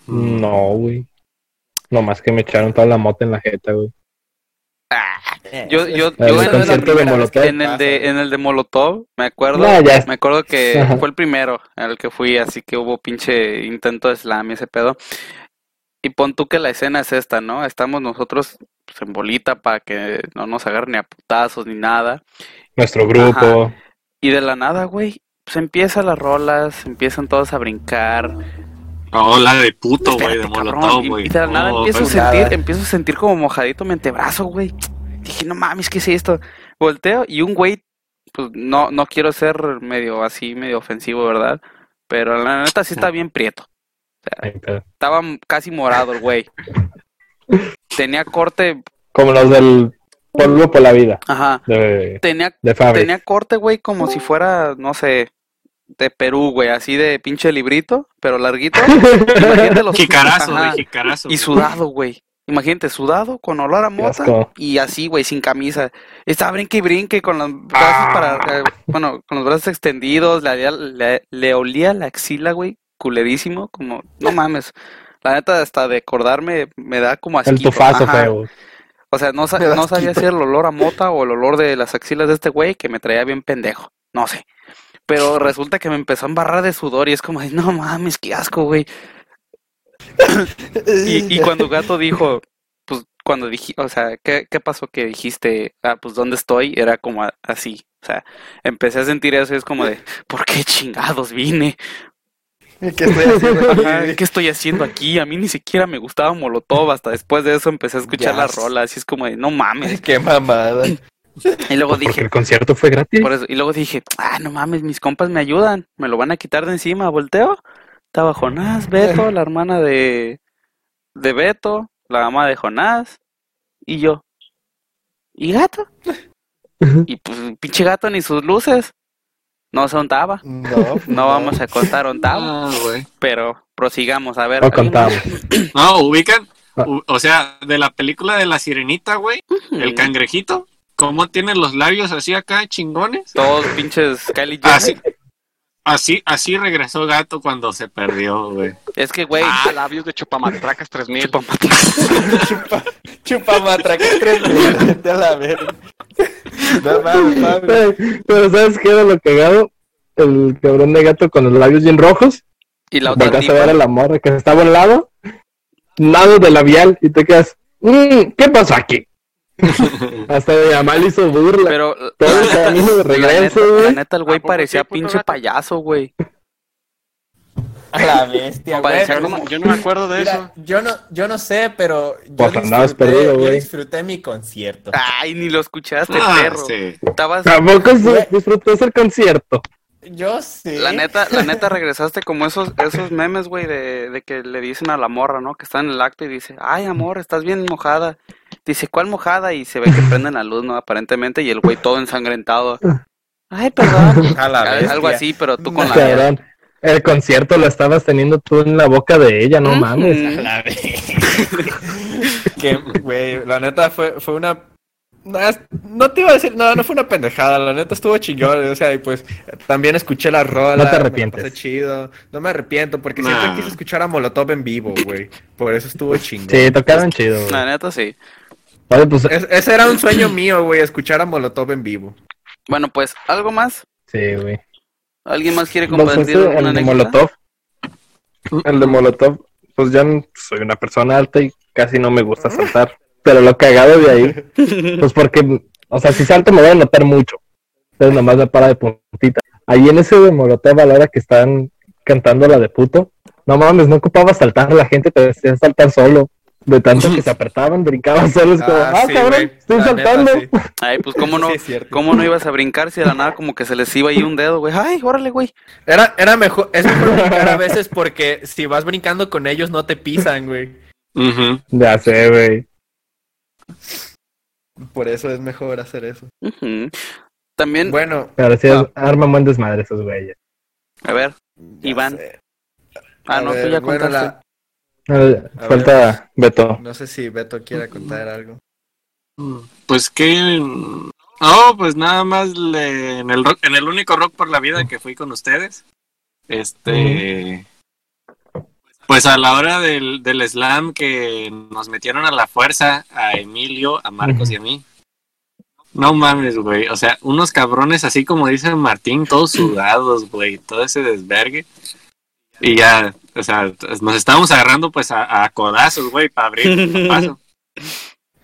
No, güey. Nomás que me echaron toda la mota en la jeta, güey. Ah, Yo, yo, El yo en, concierto de Molotov. en el de, en el de Molotov, me acuerdo, No, ya. me acuerdo que Ajá. fue el primero en el que fui, así que hubo pinche intento de slam y ese pedo. Y pon tú que la escena es esta, ¿no? Estamos nosotros pues, en bolita para que no nos agarren ni a putazos ni nada. Nuestro grupo. Y de la nada, güey, pues empiezan las rolas, empiezan todos a brincar. Oh, la de puto, güey, de Molotov, y- güey. Y de la nada Oh, empiezo a pues, sentir, empiezo a sentir como mojadito mi antebrazo, güey. Dije, no mames, ¿qué es esto? Volteo y un güey, pues no, no quiero ser medio así, medio ofensivo, ¿verdad? Pero la neta sí está bien prieto. Ay, pero- Estaba casi morado el güey. Tenía corte, Como los del polvo por la vida. ajá. De, Tenía, de tenía corte, güey, como si fuera, no sé, de Perú, güey, así de pinche librito, pero larguito. Imagínate los Jicarazo, güey, jicarazo. Y güey. sudado, güey. Imagínate, sudado, con olor a mota y así, güey, sin camisa. Estaba brinque y brinque con los brazos Ah. para, eh, bueno, con los brazos extendidos, le, olía- le, le olía la axila, güey, culerísimo, como, no mames. La neta, hasta de acordarme me da como El asquito. tufazo feo. O sea, no, no sabía si era el olor a mota o el olor de las axilas de este güey que me traía bien pendejo. No sé. Pero resulta que me empezó a embarrar de sudor y es como, no mames, qué asco, güey. Y, y cuando Gato dijo, pues cuando dije, o sea, ¿qué, qué pasó que dijiste, ah, pues dónde estoy? Era como a- así. O sea, empecé a sentir eso y es como de, ¿por qué chingados vine? ¿Qué estoy haciendo aquí? Ajá, ¿Qué estoy haciendo aquí? A mí ni siquiera me gustaba Molotov. Hasta después de eso empecé a escuchar las rolas. Y es como de, no mames. Qué mamada. Y luego Porque dije, el concierto fue gratis. por eso, y luego dije, ah, no mames, mis compas me ayudan. Me lo van a quitar de encima. Volteo. Estaba Jonás, Beto, la hermana de, de Beto, la mamá de Jonás. Y yo. ¿Y gato? Y pues, pinche gato ni sus luces. No se ontaba. No, No vamos a contar ontaba. Ah. Pero prosigamos. A ver. No contamos. No, ubican. Ah. u- O sea, de la película de la sirenita, güey. El cangrejito. ¿Cómo tiene los labios así acá, chingones? Todos pinches Kylie Jenner. Así. Así, así regresó Gato cuando se perdió, güey. Es que, güey, Ah, labios de Chupamatracas 3000. chupa, chupa minutos, vete a la verga. No mames. Pero, pero ¿sabes qué era lo cagado? El cabrón de gato con los labios bien rojos. y la otra a ver a la morra que estaba al lado. Lado de labial. Y te quedas. "Mm, ¿Qué pasó aquí? Hasta de Amal hizo burla. pero Todo el camino de la regreso, neta, la güey. neta, el güey ¿A poco parecía pinche payaso, güey. A la bestia, güey. Parecía Yo no, me- yo no me acuerdo de Mira, eso. yo no, yo no sé, pero yo, Pues andabas perdido, yo güey. disfruté mi concierto. Ay, ni lo escuchaste, Ah, perro. sí. Estabas, Tampoco Güey. disfrutó el concierto. Yo sí. la neta, la neta regresaste como esos, esos memes, güey, de, de que le dicen a la morra, ¿no? Que está en el acto y dice, ay, amor, estás bien mojada. Dice, ¿cuál mojada? Y se ve que prenden la luz, ¿no? Aparentemente, y el güey todo ensangrentado. Ay, perdón. A la. Algo así, pero tú con la. El concierto lo estabas teniendo tú en la boca de ella, no mames. A la que, güey, la neta fue, fue una... No, te iba a decir, no, no fue una pendejada, la neta estuvo chingón, o sea, y pues también escuché la rola. No te me arrepientes. chido, no me arrepiento, porque Nah. siempre quise escuchar a Molotov en vivo, güey, por eso estuvo chingón. Sí, tocaron chido. La neta, sí. Pues, Es- ese era un sueño mío, güey, escuchar a Molotov en vivo. Bueno, pues, ¿algo más? sí, güey. ¿Alguien más quiere Pues, compartir ese, una el de anécdota? Molotov. El de Molotov, pues ya soy una persona alta y casi no me gusta saltar. Pero lo cagado de ahí, pues porque, o sea, si salto me voy a notar mucho. Entonces nomás me para de puntita. Ahí en ese de Molotov, a la hora que están cantando la de puto, no mames, no ocupaba saltar, la gente te decía saltar solo. De tanto que se apretaban, brincaban solos, como, ah, sí, cabrón, güey, estoy la neta, saltando. sí. Ay, pues, ¿cómo no? Sí. ¿Cómo no ibas a brincar si de la nada como que se les iba ahí un dedo, güey? Ay, órale, güey. Era, era mejor, es mejor brincar a veces porque si vas brincando con ellos no te pisan, güey. Ujú. Ya sé, güey. Por eso es mejor hacer eso. También, Bueno, Pero sí, Ah. arman buen desmadre esos güeyes. a ver. ya Iván. sé. Ah, A no, tú ver, ya bueno, contaste. la- A Falta Beto. no sé si Beto quiera contar algo. Pues que. No, pues nada más le- en, el rock- en el único rock por la vida que fui con ustedes. Este. Pues a la hora del, del slam que nos metieron a la fuerza a Emilio, a Marcos y a mí. No mames, güey. O sea, unos cabrones así como dice Martín, todos sudados, güey. Todo ese desvergue. Y ya, o sea, nos estábamos agarrando pues a, a codazos, güey, para abrir paso.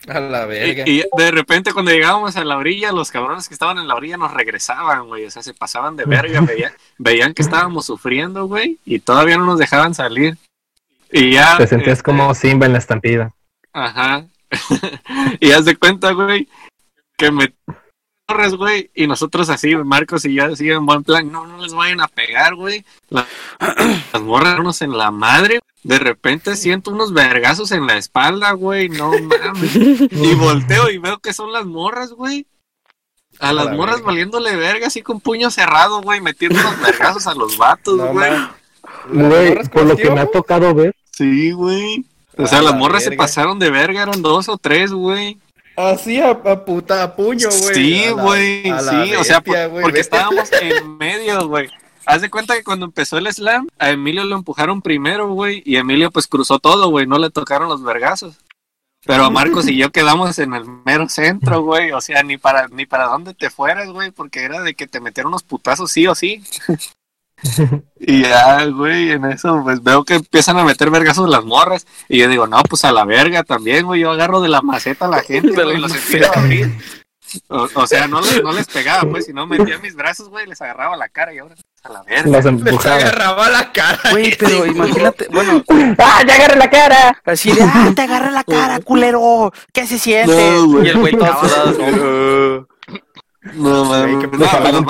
A la verga. Y, y de repente cuando llegábamos a la orilla, los cabrones que estaban en la orilla nos regresaban, güey. O sea, se pasaban de verga, veían, veían que estábamos sufriendo, güey, y todavía no nos dejaban salir. Y ya... Te sentías este, como Simba en la estampida. Ajá. y haz de cuenta, güey, que me corres, güey, y nosotros así, Marcos y yo así en buen plan, no, no les vayan a pegar, güey. La- las morras en la madre. De repente siento unos vergazos en la espalda, güey, no mames. Y volteo y veo que son las morras, güey. A las la morras verga. valiéndole verga, así con puño cerrado, güey, metiendo unos vergazos a los vatos, No, güey. por lo que me ha tocado ver, Sí, güey. O A sea, las la morras se pasaron de verga, eran dos o tres, güey. Así a, a puta a puño, güey. Sí, güey, sí, o sea, por- porque estábamos en medio, güey. Haz de cuenta que cuando empezó el slam, a Emilio lo empujaron primero, güey, y Emilio pues cruzó todo, güey, no le tocaron los vergazos. Pero a Marcos y yo quedamos en el mero centro, güey, o sea, ni para ni para dónde te fueras, güey, porque era de que te metieron unos putazos sí o sí. Y ya, güey, en eso pues veo que empiezan a meter vergazos las morras y yo digo, "No, pues a la verga también, güey, yo agarro de la maceta a la gente, güey, los maceta. empiezo a abrir." O, o sea, no, les- no les pegaba, pues, sino metía mis brazos, güey, les agarraba la cara y ahora a la verga. Los Les empujaba. agarraba la cara. Güey, pero imagínate, bueno, ¡Ah, ya agarré la cara! así de, ah, te agarra la cara, culero, ¿qué se siente? No, güey. y el güey todo. No, Güey, qué mames. Le No, jalaban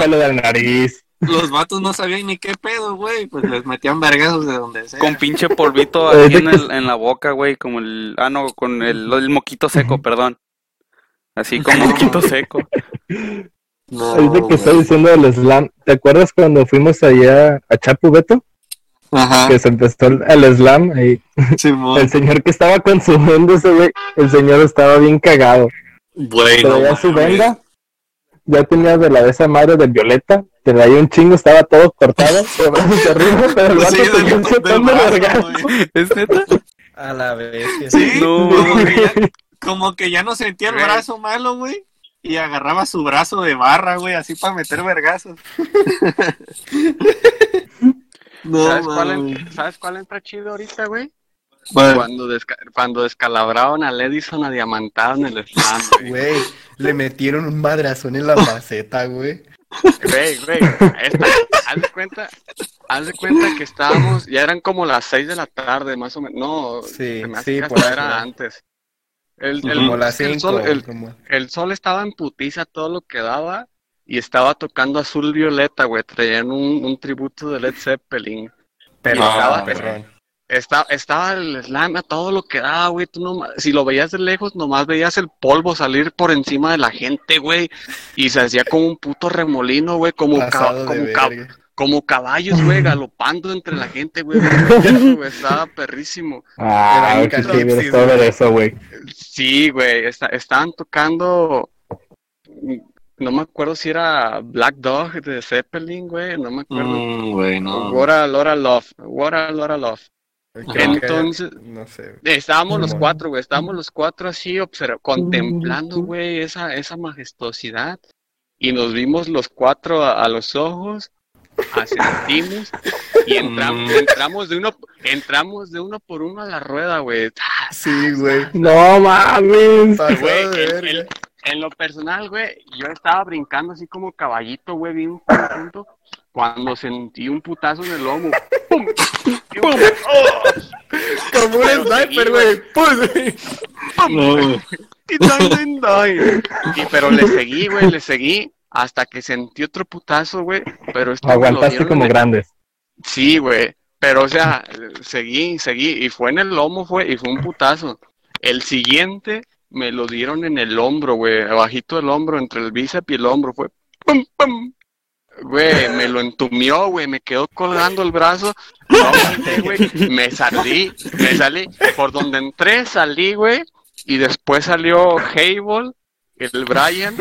los, vatos no sabían ni qué pedo, güey. Pues les metían vergazos de donde sea. con pinche polvito aquí en, el- en la boca, güey, como el, ah, no, con el, el moquito seco, perdón. Así como moquito seco. No, Ahorita que estoy güey. diciendo del slam, ¿te acuerdas cuando fuimos allá a Chapu Beto? Ajá, Que se empezó el, el slam y Simón. el señor que estaba consumiendo ese güey, el señor estaba bien cagado. Güey, no Traía su venda, ya tenía de la de esa madre de violeta, traía un chingo, estaba todo cortado, de brazos arriba, pero el vato Sí, chupando brazo, vergazo. güey. ¿Es neta? A la bestia. Sí, No, como, güey. que ya, como que ya no sentía el brazo malo, güey. Y agarraba su brazo de barra, güey, así para meter vergazos. no, ¿Sabes cuál, mames. en- ¿Sabes cuál entra chido ahorita, güey? Bueno, Cuando, desca- cuando descalabraron al Edison a diamantado en el slam, güey. Güey, le metieron un madrazón en la maceta, güey. Güey, güey, haz de cuenta, haz de cuenta que estábamos, ya eran como las 6 de la tarde, más o menos, no, Sí, me era antes. El, el- Como las el 5. sol, el, el sol estaba en putiza todo lo que daba y estaba tocando azul violeta, güey, traían un, un tributo de Led Zeppelin. Pero Ah, estaba perrón. Estaba, estaba el slam a todo lo que daba, güey. Tú nomás- si lo veías de lejos, nomás veías el polvo salir por encima de la gente, güey. Y se hacía como un puto remolino, güey. Como, ca- como, ca- como caballos, güey, galopando entre la gente, güey. Estaba perrísimo. Ah, Era que sí, eso, güey. Sí, güey. esta- estaban tocando. No me acuerdo si era Black Dog de Zeppelin, güey. No me acuerdo. mm, güey, no. What a of Love. What a of Love. Que- Entonces, No sé. Estábamos los cuatro, güey. Estábamos los cuatro así, contemplando, güey, esa, esa majestuosidad. Y nos vimos los cuatro a, a los ojos, asentimos y entramos, Mm. entramos de uno, entramos de uno por uno a la rueda, güey. Sí, güey. No mames. Güey, En lo personal, güey, yo estaba brincando así como caballito, güey, bien punto, cuando sentí un putazo en el lomo. ¡Pum! ¡Oh! Como un Pero sniper, güey. ¡Pum! No. Y pero le seguí, güey, le seguí hasta que sentí otro putazo, güey. Pero lo Aguantaste dieron como grandes. Sí, güey. Pero, o sea, seguí, seguí. Y fue en el lomo, fue, y fue un putazo. El siguiente me lo dieron en el hombro, güey. Abajito del hombro, entre el bíceps y el hombro. Fue pum, pum. Güey, me lo entumió, güey. Me quedó colgando el brazo. No aguanté, güey. Me salí, me salí. Por donde entré, salí, güey. Y después salió Hable, el Brian.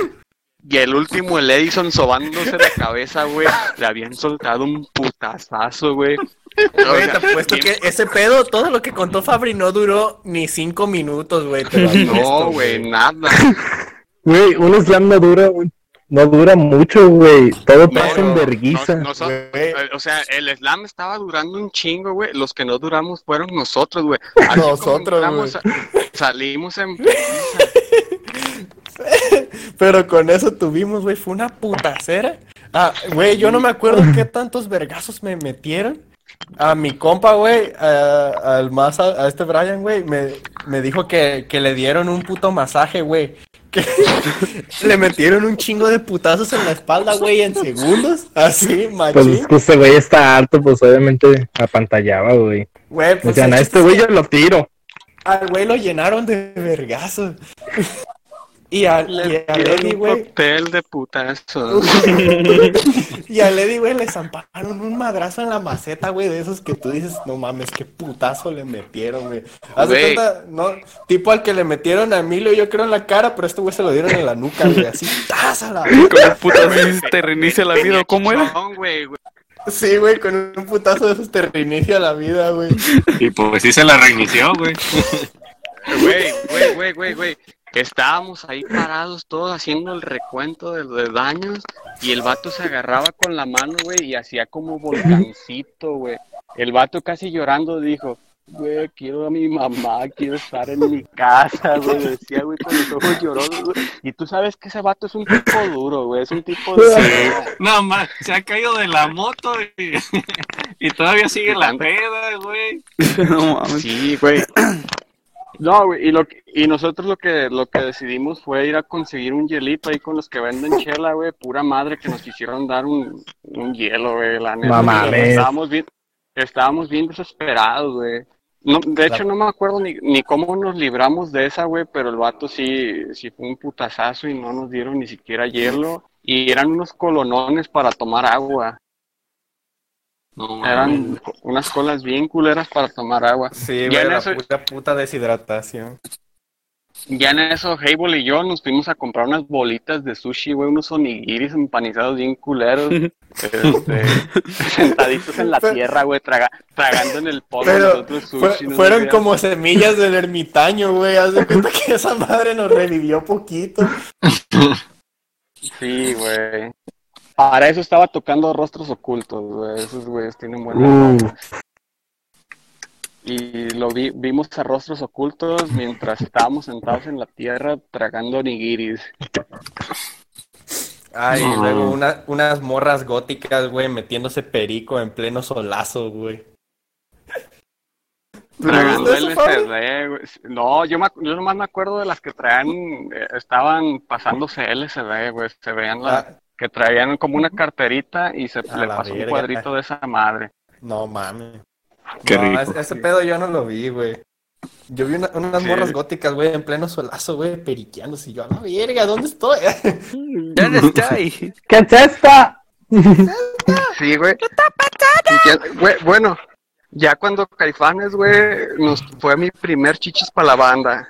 Y el último, el Edison, sobándose la cabeza, güey. Le habían soltado un putazazo, güey. Güey, te apuesto que ese pedo, todo lo que contó Fabri no duró ni cinco minutos, güey. No, güey, nada. Güey, un slam no dura, no dura mucho, güey. Todo No, pasa en no, verguiza. no, Güey. eh, o sea, el slam estaba durando un chingo, güey. Los que no duramos fueron nosotros, güey. Nosotros, sa- salimos en Pero con eso tuvimos, güey, fue una putacera. Ah, güey, yo no me acuerdo qué tantos vergazos me metieron. A mi compa, güey, al más, a, a este Brian, güey, me, me dijo que, que le dieron un puto masaje, güey. Que le metieron un chingo de putazos en la espalda, güey, en segundos. Así, Pues machín. es que ese güey está alto, pues obviamente apantallaba, güey. Güey, pues Decían, el a este es güey yo lo tiro. al güey lo llenaron de vergazos. Y a, y a Lenny, un de putazos. Y a Lady, güey, le zamparon un madrazo en la maceta, güey, de esos que tú dices, no mames, qué putazo le metieron, güey. Haz de cuenta, no, tipo al que le metieron a Emilio, yo creo en la cara, pero este güey se lo dieron en la nuca, güey, así, ¡tas a la Con un putazo te reinicia la vida, ¿o ¿cómo era? Sí, güey, con un putazo de esos te reinicia la vida, güey. Y pues sí se la reinició, güey. Güey, güey, güey, güey, güey. Estábamos ahí parados todos haciendo el recuento de, de daños y el vato se agarraba con la mano, güey, y hacía como volcancito, güey. El vato casi llorando dijo, güey, quiero a mi mamá, quiero estar en mi casa, güey, decía, güey, con los ojos llorosos, güey. Y tú sabes que ese vato es un tipo duro, güey, es un tipo de... No, man, se ha caído de la moto y, y todavía sigue la peda, güey. No mames. Sí, güey. No, güey, y, lo, y nosotros lo que, lo que decidimos fue ir a conseguir un hielito ahí con los que venden chela, güey, pura madre que nos quisieron dar un, un hielo, güey, la neta. Mames. Estábamos bien, estábamos bien desesperados, güey. No, de hecho, no me acuerdo ni, ni cómo nos libramos de esa, güey, pero el vato sí, sí fue un putazazo y no nos dieron ni siquiera hielo. Y eran unos colonones para tomar agua. No. Eran unas colas bien culeras para tomar agua. Sí, Ya güey, en la eso- puta, puta deshidratación. Ya en eso, Hable y yo nos fuimos a comprar unas bolitas de sushi, güey, unos onigiris empanizados bien culeros, este, sentaditos en la Pero- tierra, güey, traga- tragando en el polvo fue- sushi. no fueron como semillas del ermitaño, güey. Haz de cuenta que esa madre nos revivió poquito. Sí, güey. Para eso estaba tocando Rostros Ocultos, güey, esos güeyes tienen buenas Uh. rolas. Y lo vi, vimos a Rostros Ocultos mientras estábamos sentados en la tierra tragando onigiris. Ay, y luego una- unas morras góticas, güey, metiéndose perico en pleno solazo, güey. Tragando. LSD, güey. No, yo, me, yo nomás me acuerdo de las que traían, eh, estaban pasándose LSD, güey. Se veían la- Ah, que traían como una carterita y se A le pasó un cuadrito de esa madre. no mames. Qué No, rico. es- ese pedo yo no lo vi, güey. Yo vi una- unas Sí. morras góticas, güey, en pleno solazo, güey, periqueándose. Y yo, a la verga, ¿dónde estoy? ¿Dónde está ahí? ¿Qué es esta? Sí, güey. Y ya- güey, Bueno, ya cuando Caifanes, güey, nos fue mi primer chichis para la banda.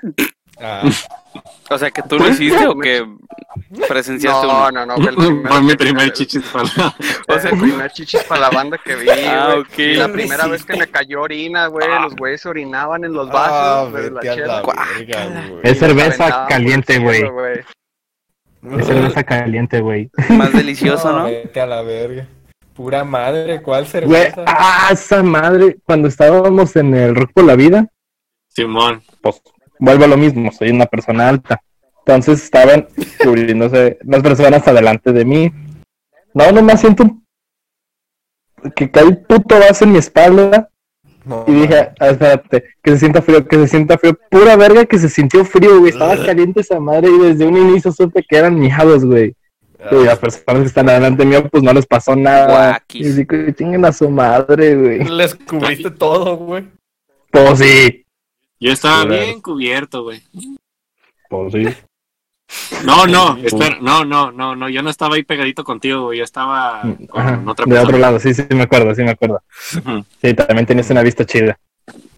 Ah, O sea, que tú lo hiciste o que presenciaste No, uno. no, no. Fue el primer, Fue mi primer chichis para O sea, el primer chichis para la banda que vi, Ah, güey. ok. Y la ¿Qué primera vez que me cayó orina, güey, los güeyes se orinaban en los ah, vasos de la chela. la verga. Es cerveza caliente, güey. Es cerveza caliente, güey. Más delicioso, ¿no? Vete a la verga. Pura madre, ¿cuál Güey, cerveza? ah, esa madre. Cuando estábamos en el Rock por la Vida, Simón. pues vuelvo a lo mismo, soy una persona alta. Entonces estaban cubriéndose las personas adelante de mí. No, nomás siento un- que cae el puto vaso en mi espalda No, y dije, ah, espérate, que se sienta frío, que se sienta frío. Pura verga que se sintió frío, güey. Estaba caliente esa madre y desde un inicio supe que eran mijados, güey. Y las personas que están adelante mío, pues no les pasó nada. Guakis. Y digo, chinguen a su madre, güey. Les cubriste todo, güey. Pues sí, Yo estaba Claro. bien cubierto, güey. pues sí. No, no, espera, no, no, no, no, yo no estaba ahí pegadito contigo, güey, yo estaba con Ajá, otra de persona. otro lado, sí, sí, me acuerdo, sí, me acuerdo. Sí, también tenías una vista chida.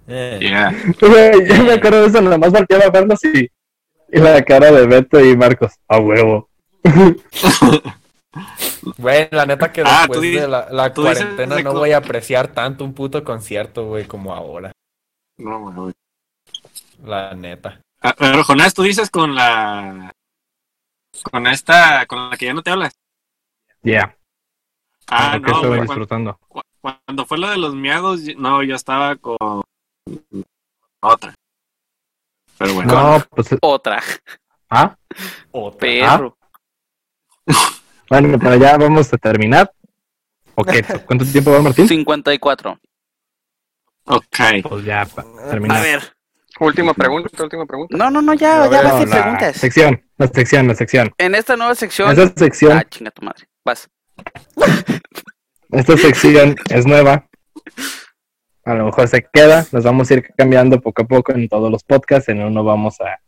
Yeah. Güey, yo me acuerdo de eso, nada más volteaba a verlos y, y la cara de Beto y Marcos, a huevo. Güey, la neta que Ah, después dices- de la, la tú dices cuarentena de no voy a apreciar tanto un puto concierto, güey, como ahora. No, güey. La neta. Ah, pero Jonás, tú dices con la con esta, con la que ya no te hablas. Ya, Ah, que no, güey, disfrutando. cuando fue lo de los miados, no, yo estaba con otra. Pero bueno. No, pues, Otra. ah, Otra. Perro. bueno, pero ya vamos a terminar. ¿O qué? ¿Cuánto tiempo va Martín? 54. Ok. Pues ya, para A ver. Última pregunta, última pregunta. No, no, no, ya, ya vas No, la preguntas. sección, la sección, la sección. En esta nueva sección. Esa sección, Ah, chinga tu madre. Vas. esta sección es nueva. A lo mejor se queda, nos vamos a ir cambiando poco a poco en todos los podcasts. En uno vamos a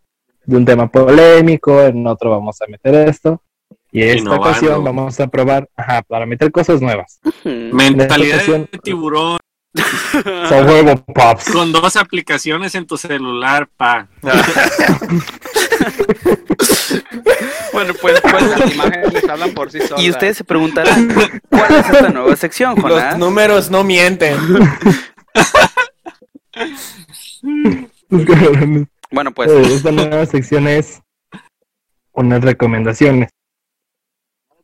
de un tema polémico, en otro vamos a meter esto. Y esta Innovando. ocasión vamos a probar, ajá, para meter cosas nuevas. Hmm. Mentalidad ocasión- de tiburón Son huevo pops. con dos aplicaciones en tu celular, pa. Bueno, pues, pues. Las imágenes hablan por sí solas. Y ustedes se preguntarán, ¿cuál es esta nueva sección, Los Jonás? números no mienten. Bueno, pues, Eh, Esta nueva sección es unas recomendaciones.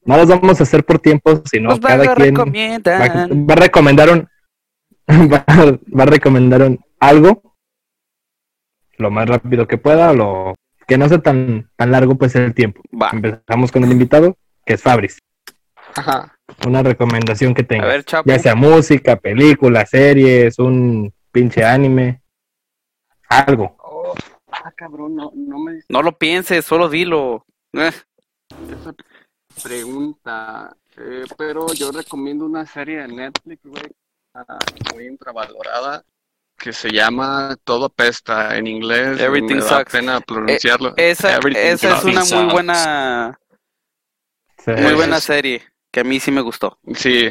No las vamos a hacer por tiempo, sino pues cada quien va a recomendar un va, va a recomendar un, algo lo más rápido que pueda, lo que no sea tan, tan largo pues el tiempo. Va. Empezamos con el invitado, que es Fabris. Ajá. Una recomendación que A tenga. ver, Chapo. Ya sea música, película, series, un pinche anime. Algo. Oh, ah, cabrón, no, no me No lo pienses, solo dilo. Eh, esa pregunta. Eh, pero yo recomiendo una serie de Netflix, güey, muy infravalorada, que se llama Todo Apesta en inglés. Everything me da Sucks. pena pronunciarlo. Esa, esa es una muy buena, Sí. muy buena serie, que a mí sí me gustó. Sí.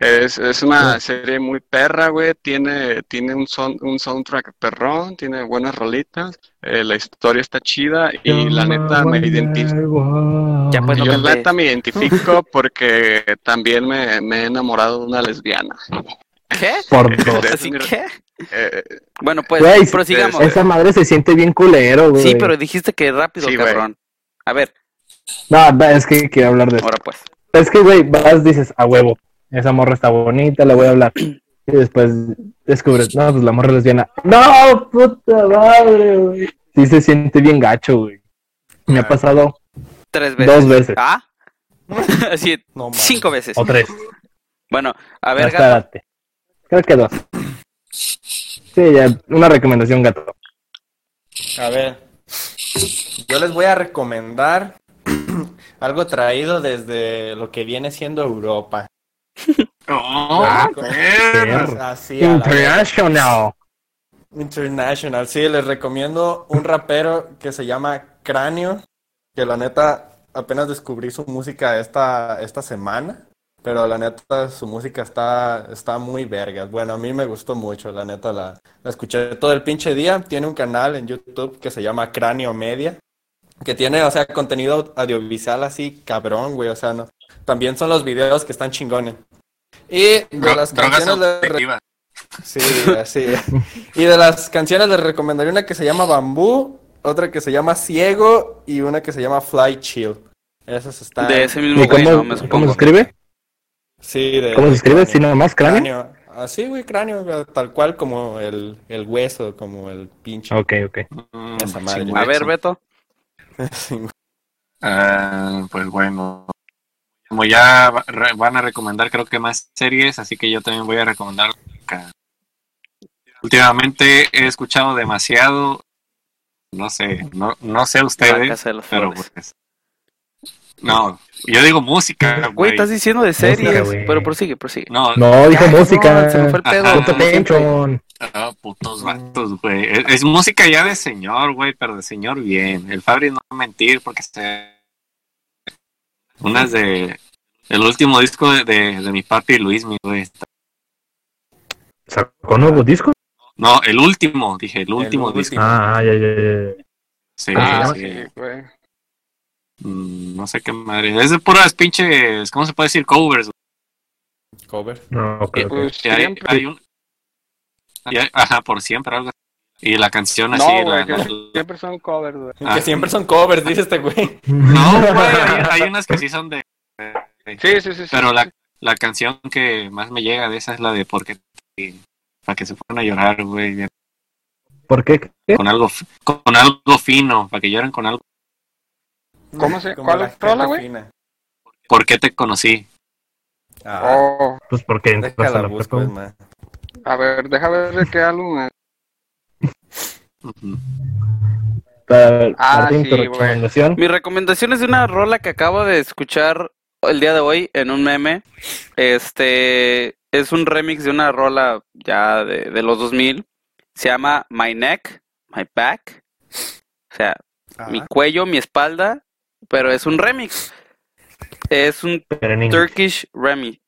Es, es una serie muy perra, güey. Tiene, tiene un, son, un soundtrack perrón, tiene buenas rolitas. eh, la historia está chida y la neta me identifico. Ya pues no Yo la neta me identifico porque también me, me he enamorado de una lesbiana. ¿Qué? Por dos. ¿Así qué? Eh, Bueno, pues Güey, prosigamos. Esa madre se siente bien culero, güey. Sí, pero dijiste que rápido, Sí, cabrón. A ver, No, no, es que quiero hablar de eso. ahora pues. Es que, güey, vas, dices, a huevo, esa morra está bonita, le voy a hablar. Y después descubres, no, pues la morra es lesbiana. ¡No, puta madre, güey! Sí se siente bien gacho, güey. Me ha pasado Tres veces. dos veces. ¿Ah? Así, No cinco veces. O tres. Bueno, a ver, Hasta gato. date. Creo que dos. Sí, ya, una recomendación, gato. A ver, yo les voy a recomendar algo traído desde lo que viene siendo Europa. Oh, Ah. Así, International. International, sí, les recomiendo un rapero que se llama Cráneo, que la neta apenas descubrí su música esta, esta semana, pero la neta su música está, está muy vergas. Bueno, a mí me gustó mucho, la neta la, la escuché todo el pinche día. Tiene un canal en YouTube que se llama Cráneo Media, que tiene, o sea, contenido audiovisual así cabrón, güey, o sea, no. También son los videos que están chingones. Y de Dro- las canciones de... adictivas. Sí, así. Y de las canciones les recomendaría una que se llama Bambú, otra que se llama Ciego y una que se llama Fly Chill. Esas están. De ese mismo ¿Y güey, cómo, no me cómo se escribe? Sí, de, ¿Cómo se escribe? cráneo. ¿Sí nada más cráneo? Así, güey, cráneo, tal cual como el, el hueso, como el pinche. Ok, ok. Mm, Esa madre. sí, A ver. Beto. Sí. Ah, pues bueno, como ya van a recomendar creo que más series, así que yo también voy a recomendar. Últimamente he escuchado demasiado, no sé, no, no sé ustedes, pero pues, no, yo digo música, Güey, estás diciendo de series, pero prosigue, prosigue. No, No, dijo música. no, se me fue el pedo. Ajá. Ah, putos vatos, güey. Es, es música ya de señor, güey, pero de señor bien. El Fabri no va a mentir porque se... Unas de... El último disco de, de, de mi papi Luis, mi güey. ¿Sacó nuevo disco? No, el último, dije, el último último. disco. Ah, ya, ya, ya. Sí, Ah, sí. sí, güey. Mm, no sé qué madre. Es de puras pinches, ¿cómo se puede decir? Covers. güey. Cover. No, ok, ok. Pues hay, un... hay- ajá, por siempre, algo así. Y la canción así, No, la- güey, la- que siempre son covers, güey. Ah. Que siempre son covers, dice este güey. No, güey, hay, hay unas que sí son de... Sí, sí, sí. sí. Pero la, la canción que más me llega de esa es la de Porque para que se pongan a llorar, güey, ¿Por qué? ¿Qué? con algo con algo fino, para que lloren con algo. ¿Cómo se- cuál la es gente güey? fina. ¿Por qué te conocí? Ah, Oh, Pues porque entras a la busco, a ver, déjame ver de qué álbum Para- Ah, Martín, sí, recomendación. Mi recomendación es de una rola que acabo de escuchar el día de hoy en un meme. Este es un remix de una rola ya de, de los 2000. Se llama My Neck, My Back. O sea, Ah, mi cuello, mi espalda. Pero es un remix. Es un. Turkish remix.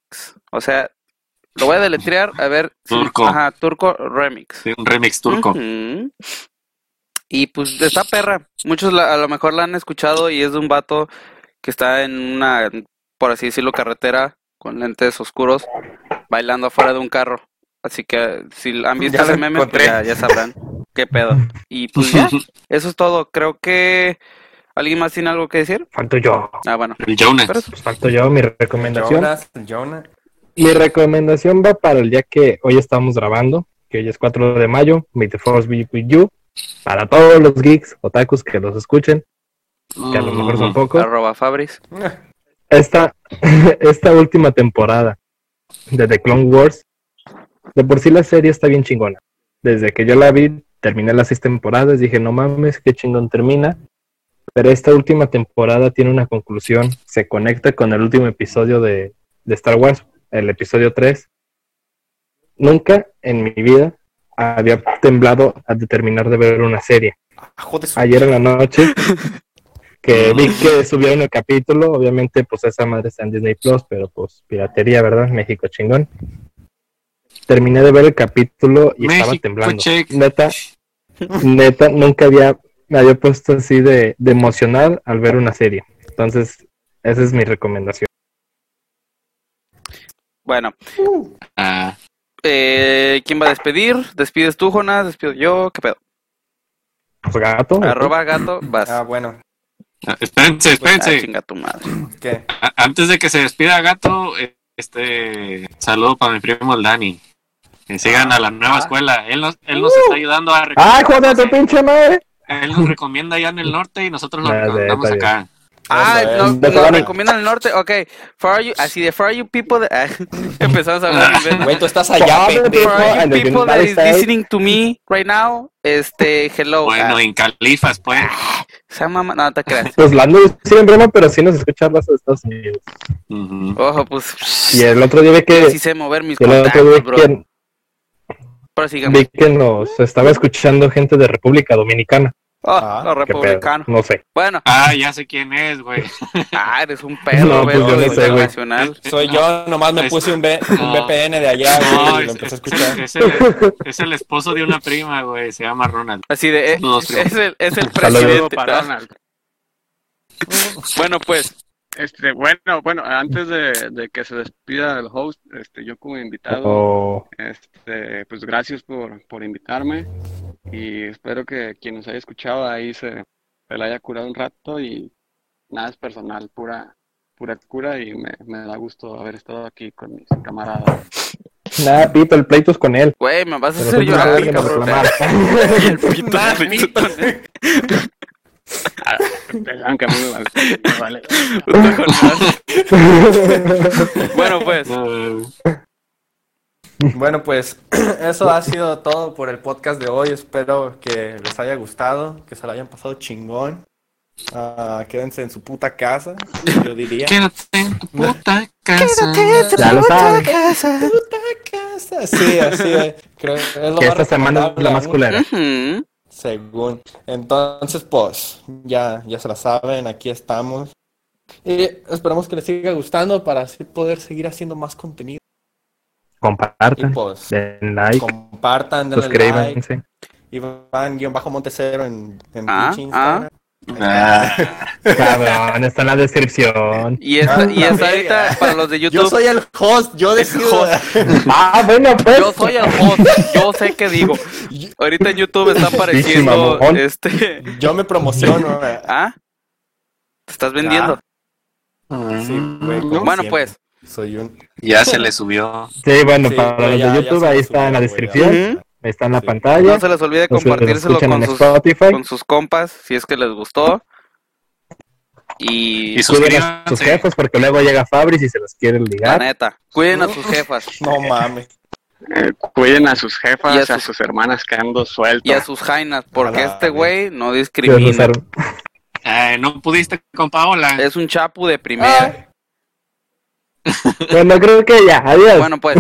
O sea, lo voy a deletrear a ver. Turco. Ajá, turco remix. Sí, un remix turco. Y pues está perra. Muchos la- a lo mejor la han escuchado y es de un vato que está en una, por así decirlo, carretera con lentes oscuros bailando afuera de un carro. Así que si han visto Ya ese meme, pues ya, ya sabrán qué pedo. Y pues ya, eso es todo. Creo que alguien más tiene algo que decir. Falto yo. Ah, bueno. El Jonas. Pues falto yo, mi recomendación. Jonas. Mi recomendación va para el día que hoy estamos grabando, que hoy es 4 de mayo. May the Force be with you. Para todos los geeks, otakus que los escuchen, que a lo mejor son pocos. Arroba Fabris. Esta, esta última temporada de The Clone Wars, de por sí la serie está bien chingona. Desde que yo la vi, terminé las seis temporadas, dije, no mames, qué chingón termina. Pero esta última temporada tiene una conclusión, se conecta con el último episodio de, de Star Wars, el episodio 3. Nunca en mi vida había temblado a terminar de ver una serie. Ah, Ayer en la noche que vi que subieron el capítulo, obviamente pues esa madre está en Disney Plus, pero pues piratería, ¿verdad? México chingón. Terminé de ver el capítulo y estaba temblando. check. Neta, neta, nunca había, me había puesto así de, de emocional al ver una serie. Entonces, esa es mi recomendación. Bueno, Ah, eh, ¿quién va a despedir? ¿Despides tú, Jonas? ¿Despido yo? ¿Qué pedo? Pues, gato. Arroba gato, vas. Ah, bueno. ah, espérense, Ah, espérense. chinga tu madre. Antes de que se despida Gato, este saludo para mi primo el Dani. Que sigan a la nueva ah. escuela. Él nos, él nos está ayudando a ¡Ay, joder, tu pinche madre! Él nos recomienda allá en el norte y nosotros lo Ah, recomendamos bien. Ah, no, nos Dani. recomiendan el norte. Ok, for you, así de for you people. that- ah, empezamos a hablar. Güey, tú estás allá, pendejo. For you people that is listening to me right now, este, hello. Bueno, ah, en Califas, pues. esa mamá, no te creas. Pues la ando sí en broma, pero sí nos escucha raza de Estados Unidos. Ojo, pues. Y el otro día vi que, Sí sé mover mis y el otro contactos, día bro. que, Pero sigamos. vi que nos estaba escuchando gente de República Dominicana. Oh, Ah, los ¿Qué pedo? republicanos. No sé. Bueno, Ah, ya sé quién es, güey. ah, eres un perro, No, pues yo no sé, güey. internacional. Soy yo, nomás me Es- puse un, no. VPN de allá, güey, No, y lo es, empecé a es- escuchar. es el, es el esposo de una prima, güey. Se llama Ronald. Así de, eh, primo. es el, es el presidente. para Ronald. Bueno, pues, Este, bueno, bueno, antes de, de que se despida el host, este, yo como invitado, O este, pues gracias por, por invitarme y espero que quien nos haya escuchado ahí se, se la haya curado un rato y nada es personal, pura, pura cura y me, me da gusto haber estado aquí con mis camaradas. nada, pito, el pleito es con él. güey, me vas a hacer no llorar, nos cabrón. el pito, Nah, pito. Aunque a mí me vale. Bueno, pues, Bueno, pues eso ha sido todo por el podcast de hoy. Espero que les haya gustado, que se lo hayan pasado chingón. Ah, quédense en su puta casa, yo diría. Quédate en tu puta casa. Ya lo sabes. Puta casa. Sí, así es. Creo que es lo Que más esta semana es la más culera. Según. Entonces, pues, ya, ya se la saben, aquí estamos. Y esperamos que les siga gustando para así poder seguir haciendo más contenido. Compartan, pues, den like, compartan, denle like. suscríbanse. Iván-Montecero en, en Ah, Instagram. Ah, Cabrón, está en la descripción. Y esta, Ah, y ahorita, para los de Yo YouTube, soy el host, yo decido. Ah, bueno, pues. yo soy el host, yo sé qué digo. Ahorita en YouTube está apareciendo, este, Yo me promociono. ¿ah? ¿Te estás vendiendo? Sí, güey, como Bueno, siempre. pues, Soy un. ya se le subió. Sí, bueno, Sí, para los ya- de ya YouTube, ahí está en la descripción. Ahí está en la Sí. pantalla. no se les olvide compartírselo con en sus, Spotify. con sus compas, si es que les gustó. Y, Y Cuiden a sus jefes porque luego llega Fabris y se los quiere la ligar. neta, cuiden a sus jefas No mames. Eh, cuiden a sus jefas, Y a a sus- hermanas que ando suelto. y a sus jainas, porque la este güey no discrimina. Eh, no pudiste con Paola. Es un chapu de primera. Ay. Bueno, creo que ya. Adiós. Bueno, pues,